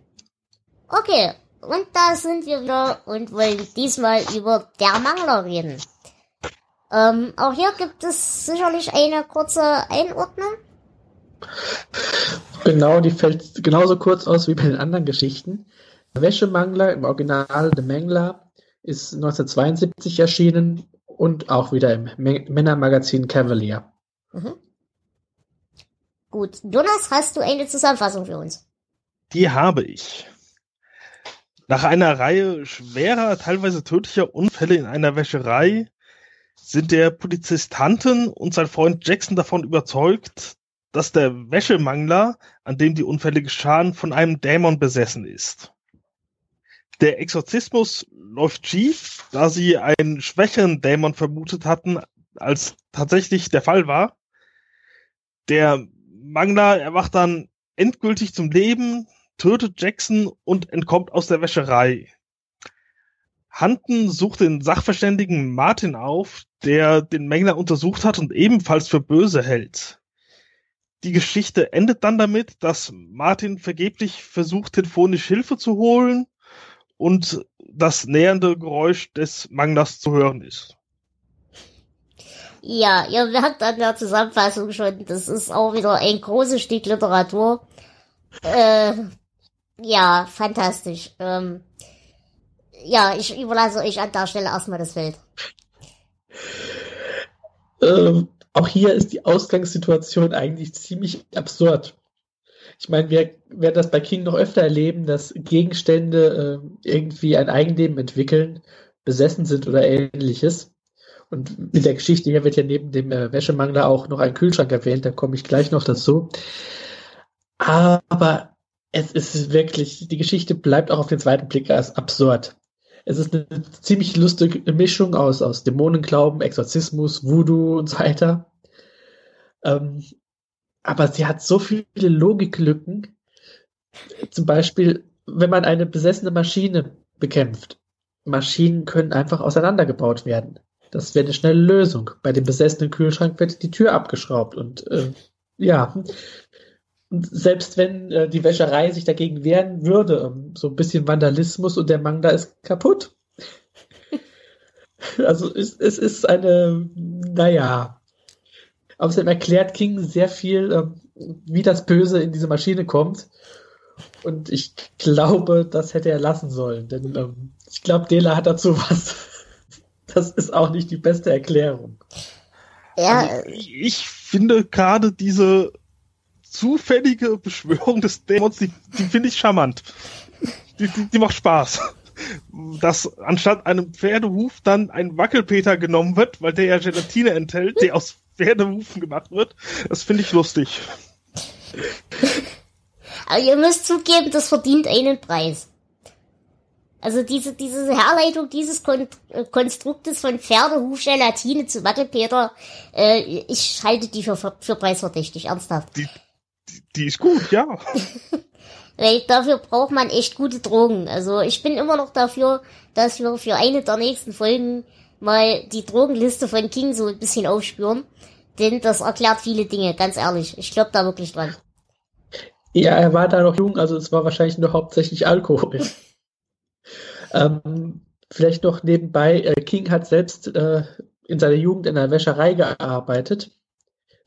Okay, und da sind wir wieder und wollen diesmal über der Mangler reden. Ähm, auch hier gibt es sicherlich eine kurze Einordnung. Genau, die fällt genauso kurz aus wie bei den anderen Geschichten. Wäschemangler im Original The Mangler ist 1972 erschienen und auch wieder im Männermagazin Cavalier. Mhm. Gut, Jonas, hast du eine Zusammenfassung für uns? Die habe ich. Nach einer Reihe schwerer, teilweise tödlicher Unfälle in einer Wäscherei sind der Polizist Hunton und sein Freund Jackson davon überzeugt, dass der Wäschemangler, an dem die Unfälle geschahen, von einem Dämon besessen ist. Der Exorzismus läuft schief, da sie einen schwächeren Dämon vermutet hatten, als tatsächlich der Fall war. Der Mangler erwacht dann endgültig zum Leben, tötet Jackson und entkommt aus der Wäscherei. Hunton sucht den Sachverständigen Martin auf, der den Mängler untersucht hat und ebenfalls für böse hält. Die Geschichte endet dann damit, dass Martin vergeblich versucht, telefonisch Hilfe zu holen und das nähernde Geräusch des Manglers zu hören ist. Ja, ihr merkt an der Zusammenfassung schon, das ist auch wieder ein großes Stück Literatur. Äh, ja, fantastisch. Ähm, ja, ich überlasse euch an der Stelle erstmal das Feld. Ähm, auch hier ist die Ausgangssituation eigentlich ziemlich absurd. Ich meine, wir werden das bei King noch öfter erleben, dass Gegenstände äh, irgendwie ein Eigenleben entwickeln, besessen sind oder ähnliches. Und in der Geschichte hier wird ja neben dem äh, Wäschemangler auch noch ein Kühlschrank erwähnt, da komme ich gleich noch dazu. Aber es ist wirklich, die Geschichte bleibt auch auf den zweiten Blick als absurd. Es ist eine ziemlich lustige Mischung aus, aus Dämonenglauben, Exorzismus, Voodoo und so weiter. Ähm, aber sie hat so viele Logiklücken. Zum Beispiel, wenn man eine besessene Maschine bekämpft. Maschinen können einfach auseinandergebaut werden. Das wäre eine schnelle Lösung. Bei dem besessenen Kühlschrank wird die Tür abgeschraubt und äh, ja. Und selbst wenn äh, die Wäscherei sich dagegen wehren würde, ähm, so ein bisschen Vandalismus und der Manga ist kaputt. also es, es ist eine, naja, Außerdem erklärt King sehr viel, ähm, wie das Böse in diese Maschine kommt. Und ich glaube, das hätte er lassen sollen. Denn ähm, ich glaube, Dela hat dazu was. Das ist auch nicht die beste Erklärung. Ja, Also, ich, ich finde gerade diese zufällige Beschwörung des Dämons, die, die finde ich charmant. Die, die, die macht Spaß. Dass anstatt einem Pferdehuf dann ein Wackelpeter genommen wird, weil der ja Gelatine enthält, der aus Pferdehufen gemacht wird, das finde ich lustig. aber ihr müsst zugeben, das verdient einen Preis. Also diese, diese Herleitung dieses Kon äh, Konstruktes von Pferdehuf, Gelatine zu Wackelpeter, äh, ich halte die für, für preisverdächtig, ernsthaft. Die, die ist gut, ja. Weil dafür braucht man echt gute Drogen. Also ich bin immer noch dafür, dass wir für eine der nächsten Folgen mal die Drogenliste von King so ein bisschen aufspüren. Denn das erklärt viele Dinge, ganz ehrlich. Ich glaube da wirklich dran. Ja, er war da noch jung, also es war wahrscheinlich nur hauptsächlich Alkohol. ähm, vielleicht noch nebenbei, äh, King hat selbst äh, in seiner Jugend in einer Wäscherei gearbeitet.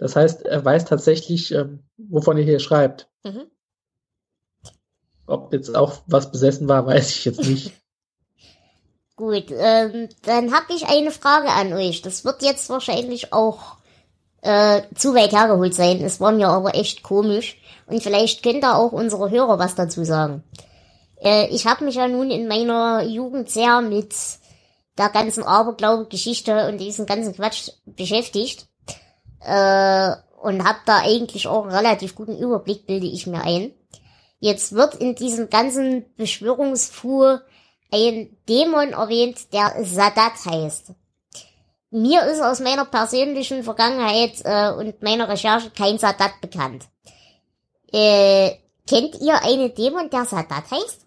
Das heißt, er weiß tatsächlich, ähm, wovon er hier schreibt. Mhm. Ob jetzt auch was besessen war, weiß ich jetzt nicht. Gut, ähm, dann habe ich eine Frage an euch. Das wird jetzt wahrscheinlich auch äh, zu weit hergeholt sein. Es war mir aber echt komisch. Und vielleicht könnt ihr auch unsere Hörer was dazu sagen. Äh, ich habe mich ja nun in meiner Jugend sehr mit der ganzen Aberglaube-Geschichte und diesem ganzen Quatsch beschäftigt. Äh, und habe da eigentlich auch einen relativ guten Überblick, bilde ich mir ein. Jetzt wird in diesem ganzen Beschwörungsfuhr ein Dämon erwähnt, der Sadat heißt. Mir ist aus meiner persönlichen Vergangenheit äh, und meiner Recherche kein Sadat bekannt. Äh, kennt ihr einen Dämon, der Sadat heißt?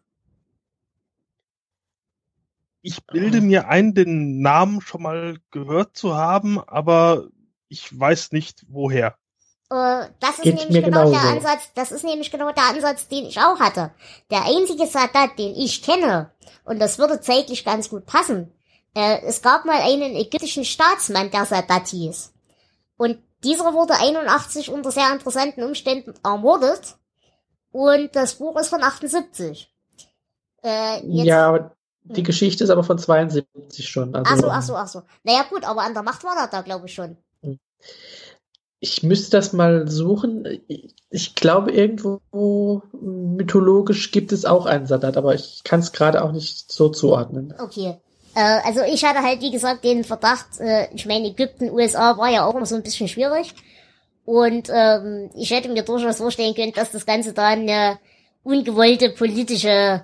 Ich bilde mir ein, den Namen schon mal gehört zu haben, aber ich weiß nicht woher. Äh, das ist Geht nämlich genau der. Ansatz, das ist nämlich genau der Ansatz, den ich auch hatte. Der einzige Sadat, den ich kenne, und das würde zeitlich ganz gut passen, äh, es gab mal einen ägyptischen Staatsmann, der Sadat hieß. Und dieser wurde 81 unter sehr interessanten Umständen ermordet. Und das Buch ist von 78. Äh, jetzt, ja, aber die Hm. Geschichte ist aber von 72 schon. Also, Ach so, ach so, ach so. Naja gut, aber an der Macht war er da, glaube ich schon. Ich müsste das mal suchen. Ich glaube, irgendwo mythologisch gibt es auch einen Sadat, aber ich kann es gerade auch nicht so zuordnen. Okay. Äh, also ich hatte halt, wie gesagt, den Verdacht, äh, ich meine, Ägypten, USA war ja auch immer so ein bisschen schwierig. Und ähm, ich hätte mir durchaus vorstellen können, dass das Ganze da eine ungewollte politische,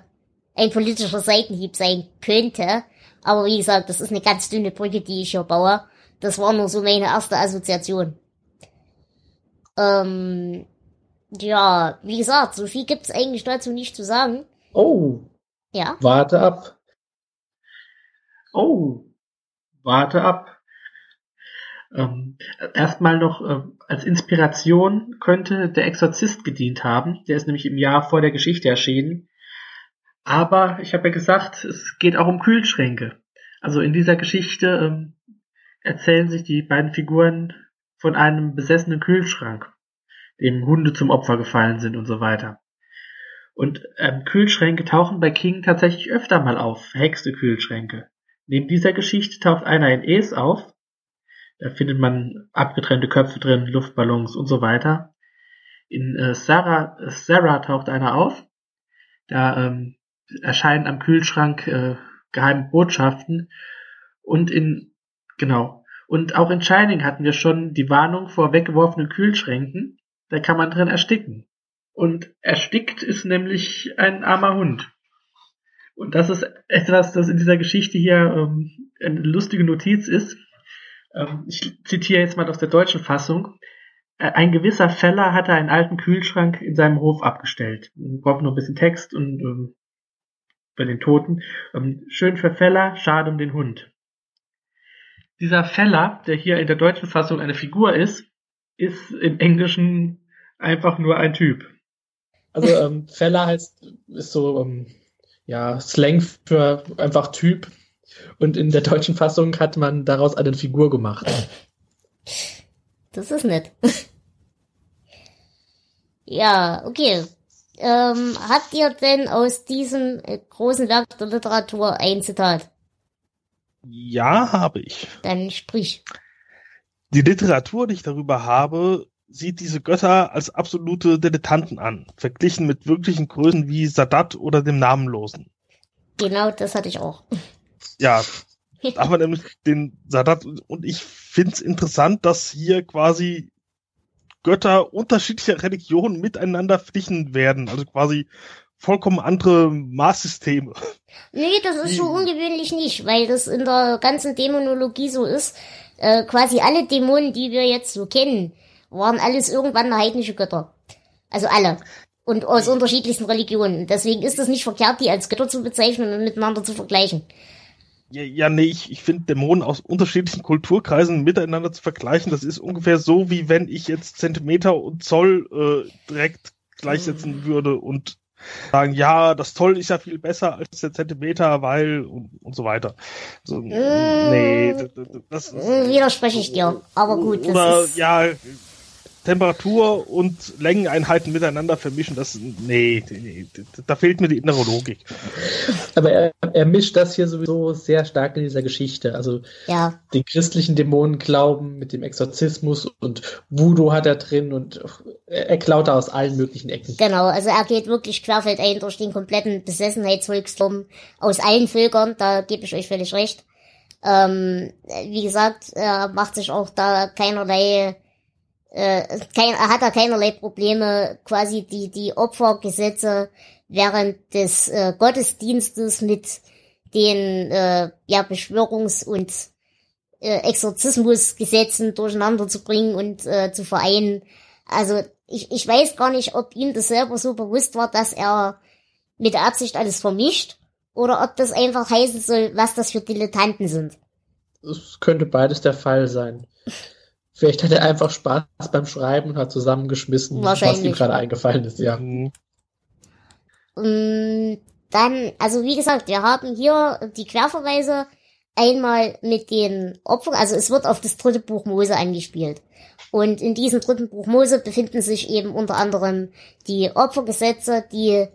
ein politischer Seitenhieb sein könnte. Aber wie gesagt, das ist eine ganz dünne Brücke, die ich hier baue. Das war nur so meine erste Assoziation. Ähm, ja, wie gesagt, so viel gibt's eigentlich dazu nicht zu sagen. Oh, Ja. warte ab. Oh, warte ab. Ähm, erstmal noch äh, als Inspiration könnte der Exorzist gedient haben. Der ist nämlich im Jahr vor der Geschichte erschienen. Aber ich habe ja gesagt, es geht auch um Kühlschränke. Also in dieser Geschichte ähm, erzählen sich die beiden Figuren von einem besessenen Kühlschrank, dem Hunde zum Opfer gefallen sind und so weiter. Und ähm, Kühlschränke tauchen bei King tatsächlich öfter mal auf, verhexte Kühlschränke. Neben dieser Geschichte taucht einer in Es auf. Da findet man abgetrennte Köpfe drin, Luftballons und so weiter. In äh, Sarah, Sarah taucht einer auf. Da ähm, erscheinen am Kühlschrank äh, geheime Botschaften. Und in, genau. Und auch in Shining hatten wir schon die Warnung vor weggeworfenen Kühlschränken. Da kann man drin ersticken. Und erstickt ist nämlich ein armer Hund. Und das ist etwas, das in dieser Geschichte hier ähm, eine lustige Notiz ist. Ähm, ich zitiere jetzt mal aus der deutschen Fassung. Äh, Ein gewisser Feller hatte einen alten Kühlschrank in seinem Hof abgestellt. Braucht noch ein bisschen Text und ähm, bei den Toten. Ähm, schön für Feller, schade um den Hund. Dieser Feller, der hier in der deutschen Fassung eine Figur ist, ist im Englischen einfach nur ein Typ. Also ähm, Feller heißt ist so ähm, ja Slang für einfach Typ. Und in der deutschen Fassung hat man daraus eine Figur gemacht. Das ist nett. ja, okay. Ähm, habt ihr denn aus diesem äh, großen Werk der Literatur ein Zitat? Ja, habe ich. Dann sprich. die Literatur, die ich darüber habe, sieht diese Götter als absolute Dilettanten an, verglichen mit wirklichen Größen wie Sadat oder dem Namenlosen. Genau, das hatte ich auch. Ja, wir nämlich den Sadat und ich finde es interessant, dass hier quasi Götter unterschiedlicher Religionen miteinander fliegen werden, also quasi vollkommen andere Maßsysteme. Nee, das ist so ungewöhnlich nicht, weil das in der ganzen Dämonologie so ist. Äh, quasi alle Dämonen, die wir jetzt so kennen, waren alles irgendwann heidnische Götter. Also alle. Und aus unterschiedlichsten Religionen. Deswegen ist es nicht verkehrt, die als Götter zu bezeichnen und miteinander zu vergleichen. Ja, ja nee, ich, ich finde Dämonen aus unterschiedlichen Kulturkreisen miteinander zu vergleichen, das ist ungefähr so, wie wenn ich jetzt Zentimeter und Zoll äh, direkt gleichsetzen würde und sagen, ja, das Zoll ist ja viel besser als der Zentimeter, weil und, und so weiter. So, mm, nee, das, das widerspreche ich dir, aber gut. Oder ja, Temperatur und Längeneinheiten miteinander vermischen, das, nee, nee, da fehlt mir die innere Logik. Aber er, er mischt das hier sowieso sehr stark in dieser Geschichte. Also ja. den christlichen Dämonenglauben mit dem Exorzismus und Voodoo hat er drin und er klaut da aus allen möglichen Ecken. Genau, also er geht wirklich querfeldein durch den kompletten Besessenheitsvolkstum aus allen Völkern, da gebe ich euch völlig recht. Ähm, wie gesagt, er macht sich auch da keinerlei äh, kein, hat er keinerlei Probleme, quasi die, die Opfergesetze während des äh, Gottesdienstes mit den äh, ja, Beschwörungs- und äh, Exorzismusgesetzen durcheinander zu bringen und äh, zu vereinen. Also ich, ich weiß gar nicht, ob ihm das selber so bewusst war, dass er mit der Absicht alles vermischt oder ob das einfach heißen soll, was das für Dilettanten sind. Es könnte beides der Fall sein. Vielleicht hat er einfach Spaß beim Schreiben und hat zusammengeschmissen, was ihm gerade eingefallen ist, ja. Mhm. Mm, dann, also wie gesagt, wir haben hier die Querverweise einmal mit den Opfern, also es wird auf das dritte Buch Mose angespielt. Und in diesem dritten Buch Mose befinden sich eben unter anderem die Opfergesetze, die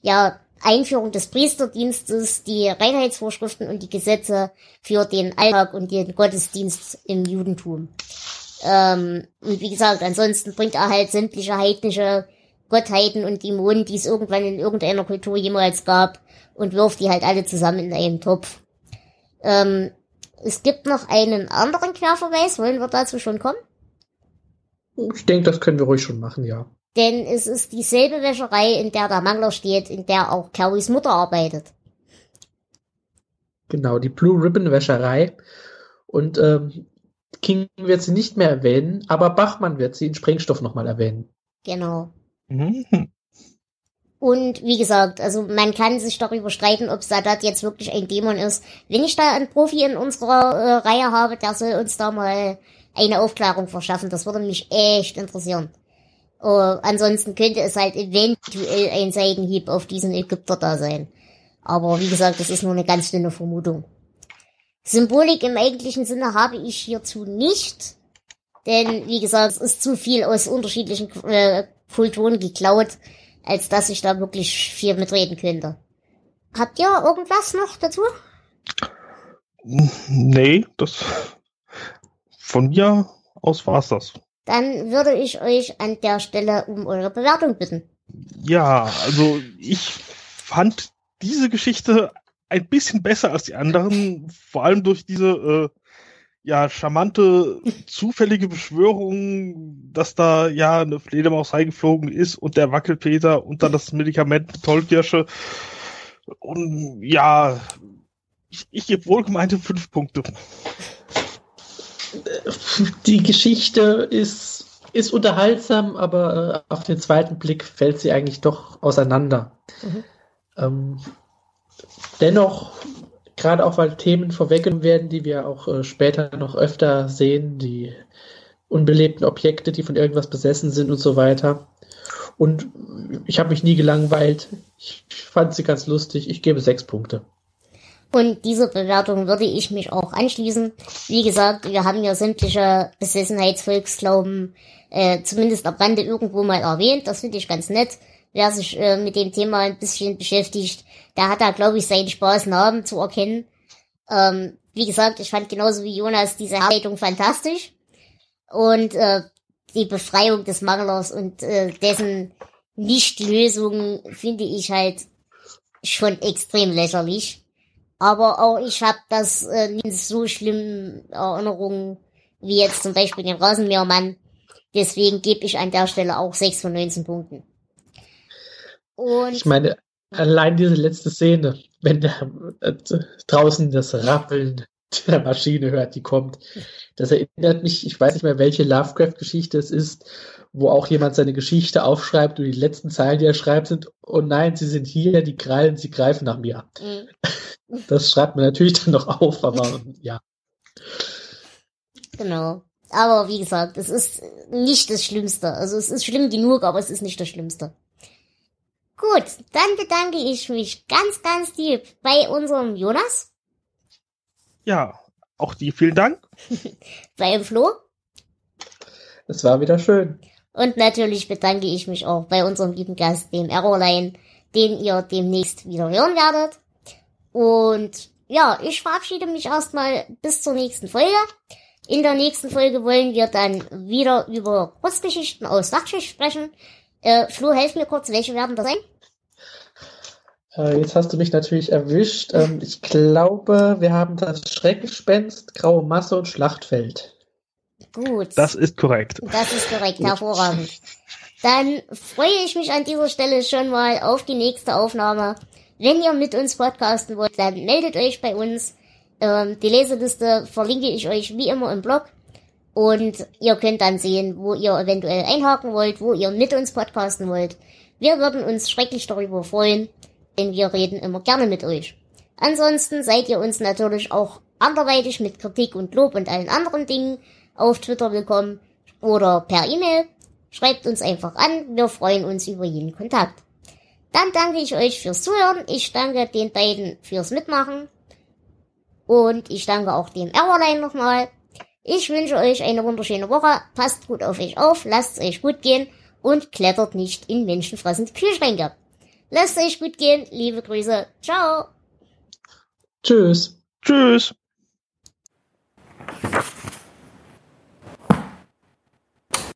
ja Einführung des Priesterdienstes, die Reinheitsvorschriften und die Gesetze für den Alltag und den Gottesdienst im Judentum. Ähm, und wie gesagt, ansonsten bringt er halt sämtliche heidnische Gottheiten und Dämonen, die es irgendwann in irgendeiner Kultur jemals gab, und wirft die halt alle zusammen in einen Topf. Ähm, es gibt noch einen anderen Querverweis. Wollen wir dazu schon kommen? Ich denke, das können wir ruhig schon machen, ja. Denn es ist dieselbe Wäscherei, in der der Mangler steht, in der auch Carries Mutter arbeitet. Genau, die Blue Ribbon Wäscherei. Und ähm, King wird sie nicht mehr erwähnen, aber Bachmann wird sie in Sprengstoff nochmal erwähnen. Genau. Mhm. Und wie gesagt, also man kann sich darüber streiten, ob Sadat jetzt wirklich ein Dämon ist. Wenn ich da einen Profi in unserer äh, Reihe habe, der soll uns da mal eine Aufklärung verschaffen. Das würde mich echt interessieren. Uh, ansonsten könnte es halt eventuell ein Seitenhieb auf diesen Ägypter da sein. Aber wie gesagt, das ist nur eine ganz dünne Vermutung. Symbolik im eigentlichen Sinne habe ich hierzu nicht. Denn, wie gesagt, es ist zu viel aus unterschiedlichen äh, Kulturen geklaut, als dass ich da wirklich viel mitreden könnte. Habt ihr irgendwas noch dazu? Nee, das von mir aus war's das dann würde ich euch an der Stelle um eure Bewertung bitten. Ja, also ich fand diese Geschichte ein bisschen besser als die anderen, vor allem durch diese äh, ja charmante zufällige Beschwörung, dass da ja eine Fledermaus reingeflogen ist und der Wackelpeter und dann das Medikament mit Tollkirsche. Und ja, ich, ich gebe wohlgemeinte fünf Punkte die Geschichte ist, ist unterhaltsam, aber äh, auf den zweiten Blick fällt sie eigentlich doch auseinander. Mhm. Ähm, dennoch, gerade auch weil Themen vorweggenommen werden, die wir auch äh, später noch öfter sehen, die unbelebten Objekte, die von irgendwas besessen sind und so weiter. Und ich habe mich nie gelangweilt. Ich fand sie ganz lustig. Ich gebe sechs Punkte. Und dieser Bewertung würde ich mich auch anschließen. Wie gesagt, wir haben ja sämtliche Besessenheitsvolksglauben äh, zumindest am Rande irgendwo mal erwähnt. Das finde ich ganz nett. Wer sich äh, mit dem Thema ein bisschen beschäftigt, der hat da, glaube ich, seinen Spaß Namen zu erkennen. Ähm, wie gesagt, ich fand genauso wie Jonas diese Herleitung fantastisch. Und äh, die Befreiung des Manglers und äh, dessen Nichtlösung finde ich halt schon extrem lächerlich. Aber auch ich habe das äh, nicht so schlimm Erinnerungen wie jetzt zum Beispiel den Rasenmähermann. Deswegen gebe ich an der Stelle auch 6 von 19 Punkten. Und ich meine, allein diese letzte Szene, wenn der äh, draußen das Rappeln der Maschine hört, die kommt, das erinnert mich, ich weiß nicht mehr, welche Lovecraft-Geschichte es ist, wo auch jemand seine Geschichte aufschreibt und die letzten Zeilen, die er schreibt, sind, oh nein, sie sind hier, die Krallen, sie greifen nach mir. Mhm. Das schreibt man natürlich dann noch auf, aber ja. Genau. Aber wie gesagt, es ist nicht das Schlimmste. Also es ist schlimm genug, aber es ist nicht das Schlimmste. Gut, dann bedanke ich mich ganz, ganz lieb bei unserem Jonas. Ja, auch dir vielen Dank. bei Flo. Es war wieder schön. Und natürlich bedanke ich mich auch bei unserem lieben Gast, dem Errorline, den ihr demnächst wieder hören werdet. Und ja, ich verabschiede mich erstmal bis zur nächsten Folge. In der nächsten Folge wollen wir dann wieder über Kurzgeschichten aus Nachtschicht sprechen. Äh, Flo, helf mir kurz, welche werden das sein? Äh, jetzt hast du mich natürlich erwischt. Ähm, ich glaube, wir haben das Schreckgespenst, Graue Masse und Schlachtfeld. Gut. Das ist korrekt. Das ist korrekt, hervorragend. Dann freue ich mich an dieser Stelle schon mal auf die nächste Aufnahme. Wenn ihr mit uns podcasten wollt, dann meldet euch bei uns. Ähm, die Leseliste verlinke ich euch wie immer im Blog. Und ihr könnt dann sehen, wo ihr eventuell einhaken wollt, wo ihr mit uns podcasten wollt. Wir würden uns schrecklich darüber freuen, denn wir reden immer gerne mit euch. Ansonsten seid ihr uns natürlich auch anderweitig mit Kritik und Lob und allen anderen Dingen auf Twitter willkommen oder per E-Mail. Schreibt uns einfach an, wir freuen uns über jeden Kontakt. Dann danke ich euch fürs Zuhören, ich danke den beiden fürs Mitmachen und ich danke auch dem Errorline nochmal. Ich wünsche euch eine wunderschöne Woche, passt gut auf euch auf, lasst es euch gut gehen und klettert nicht in menschenfressende Kühlschränke. Lasst es euch gut gehen, liebe Grüße, ciao. Tschüss. Tschüss.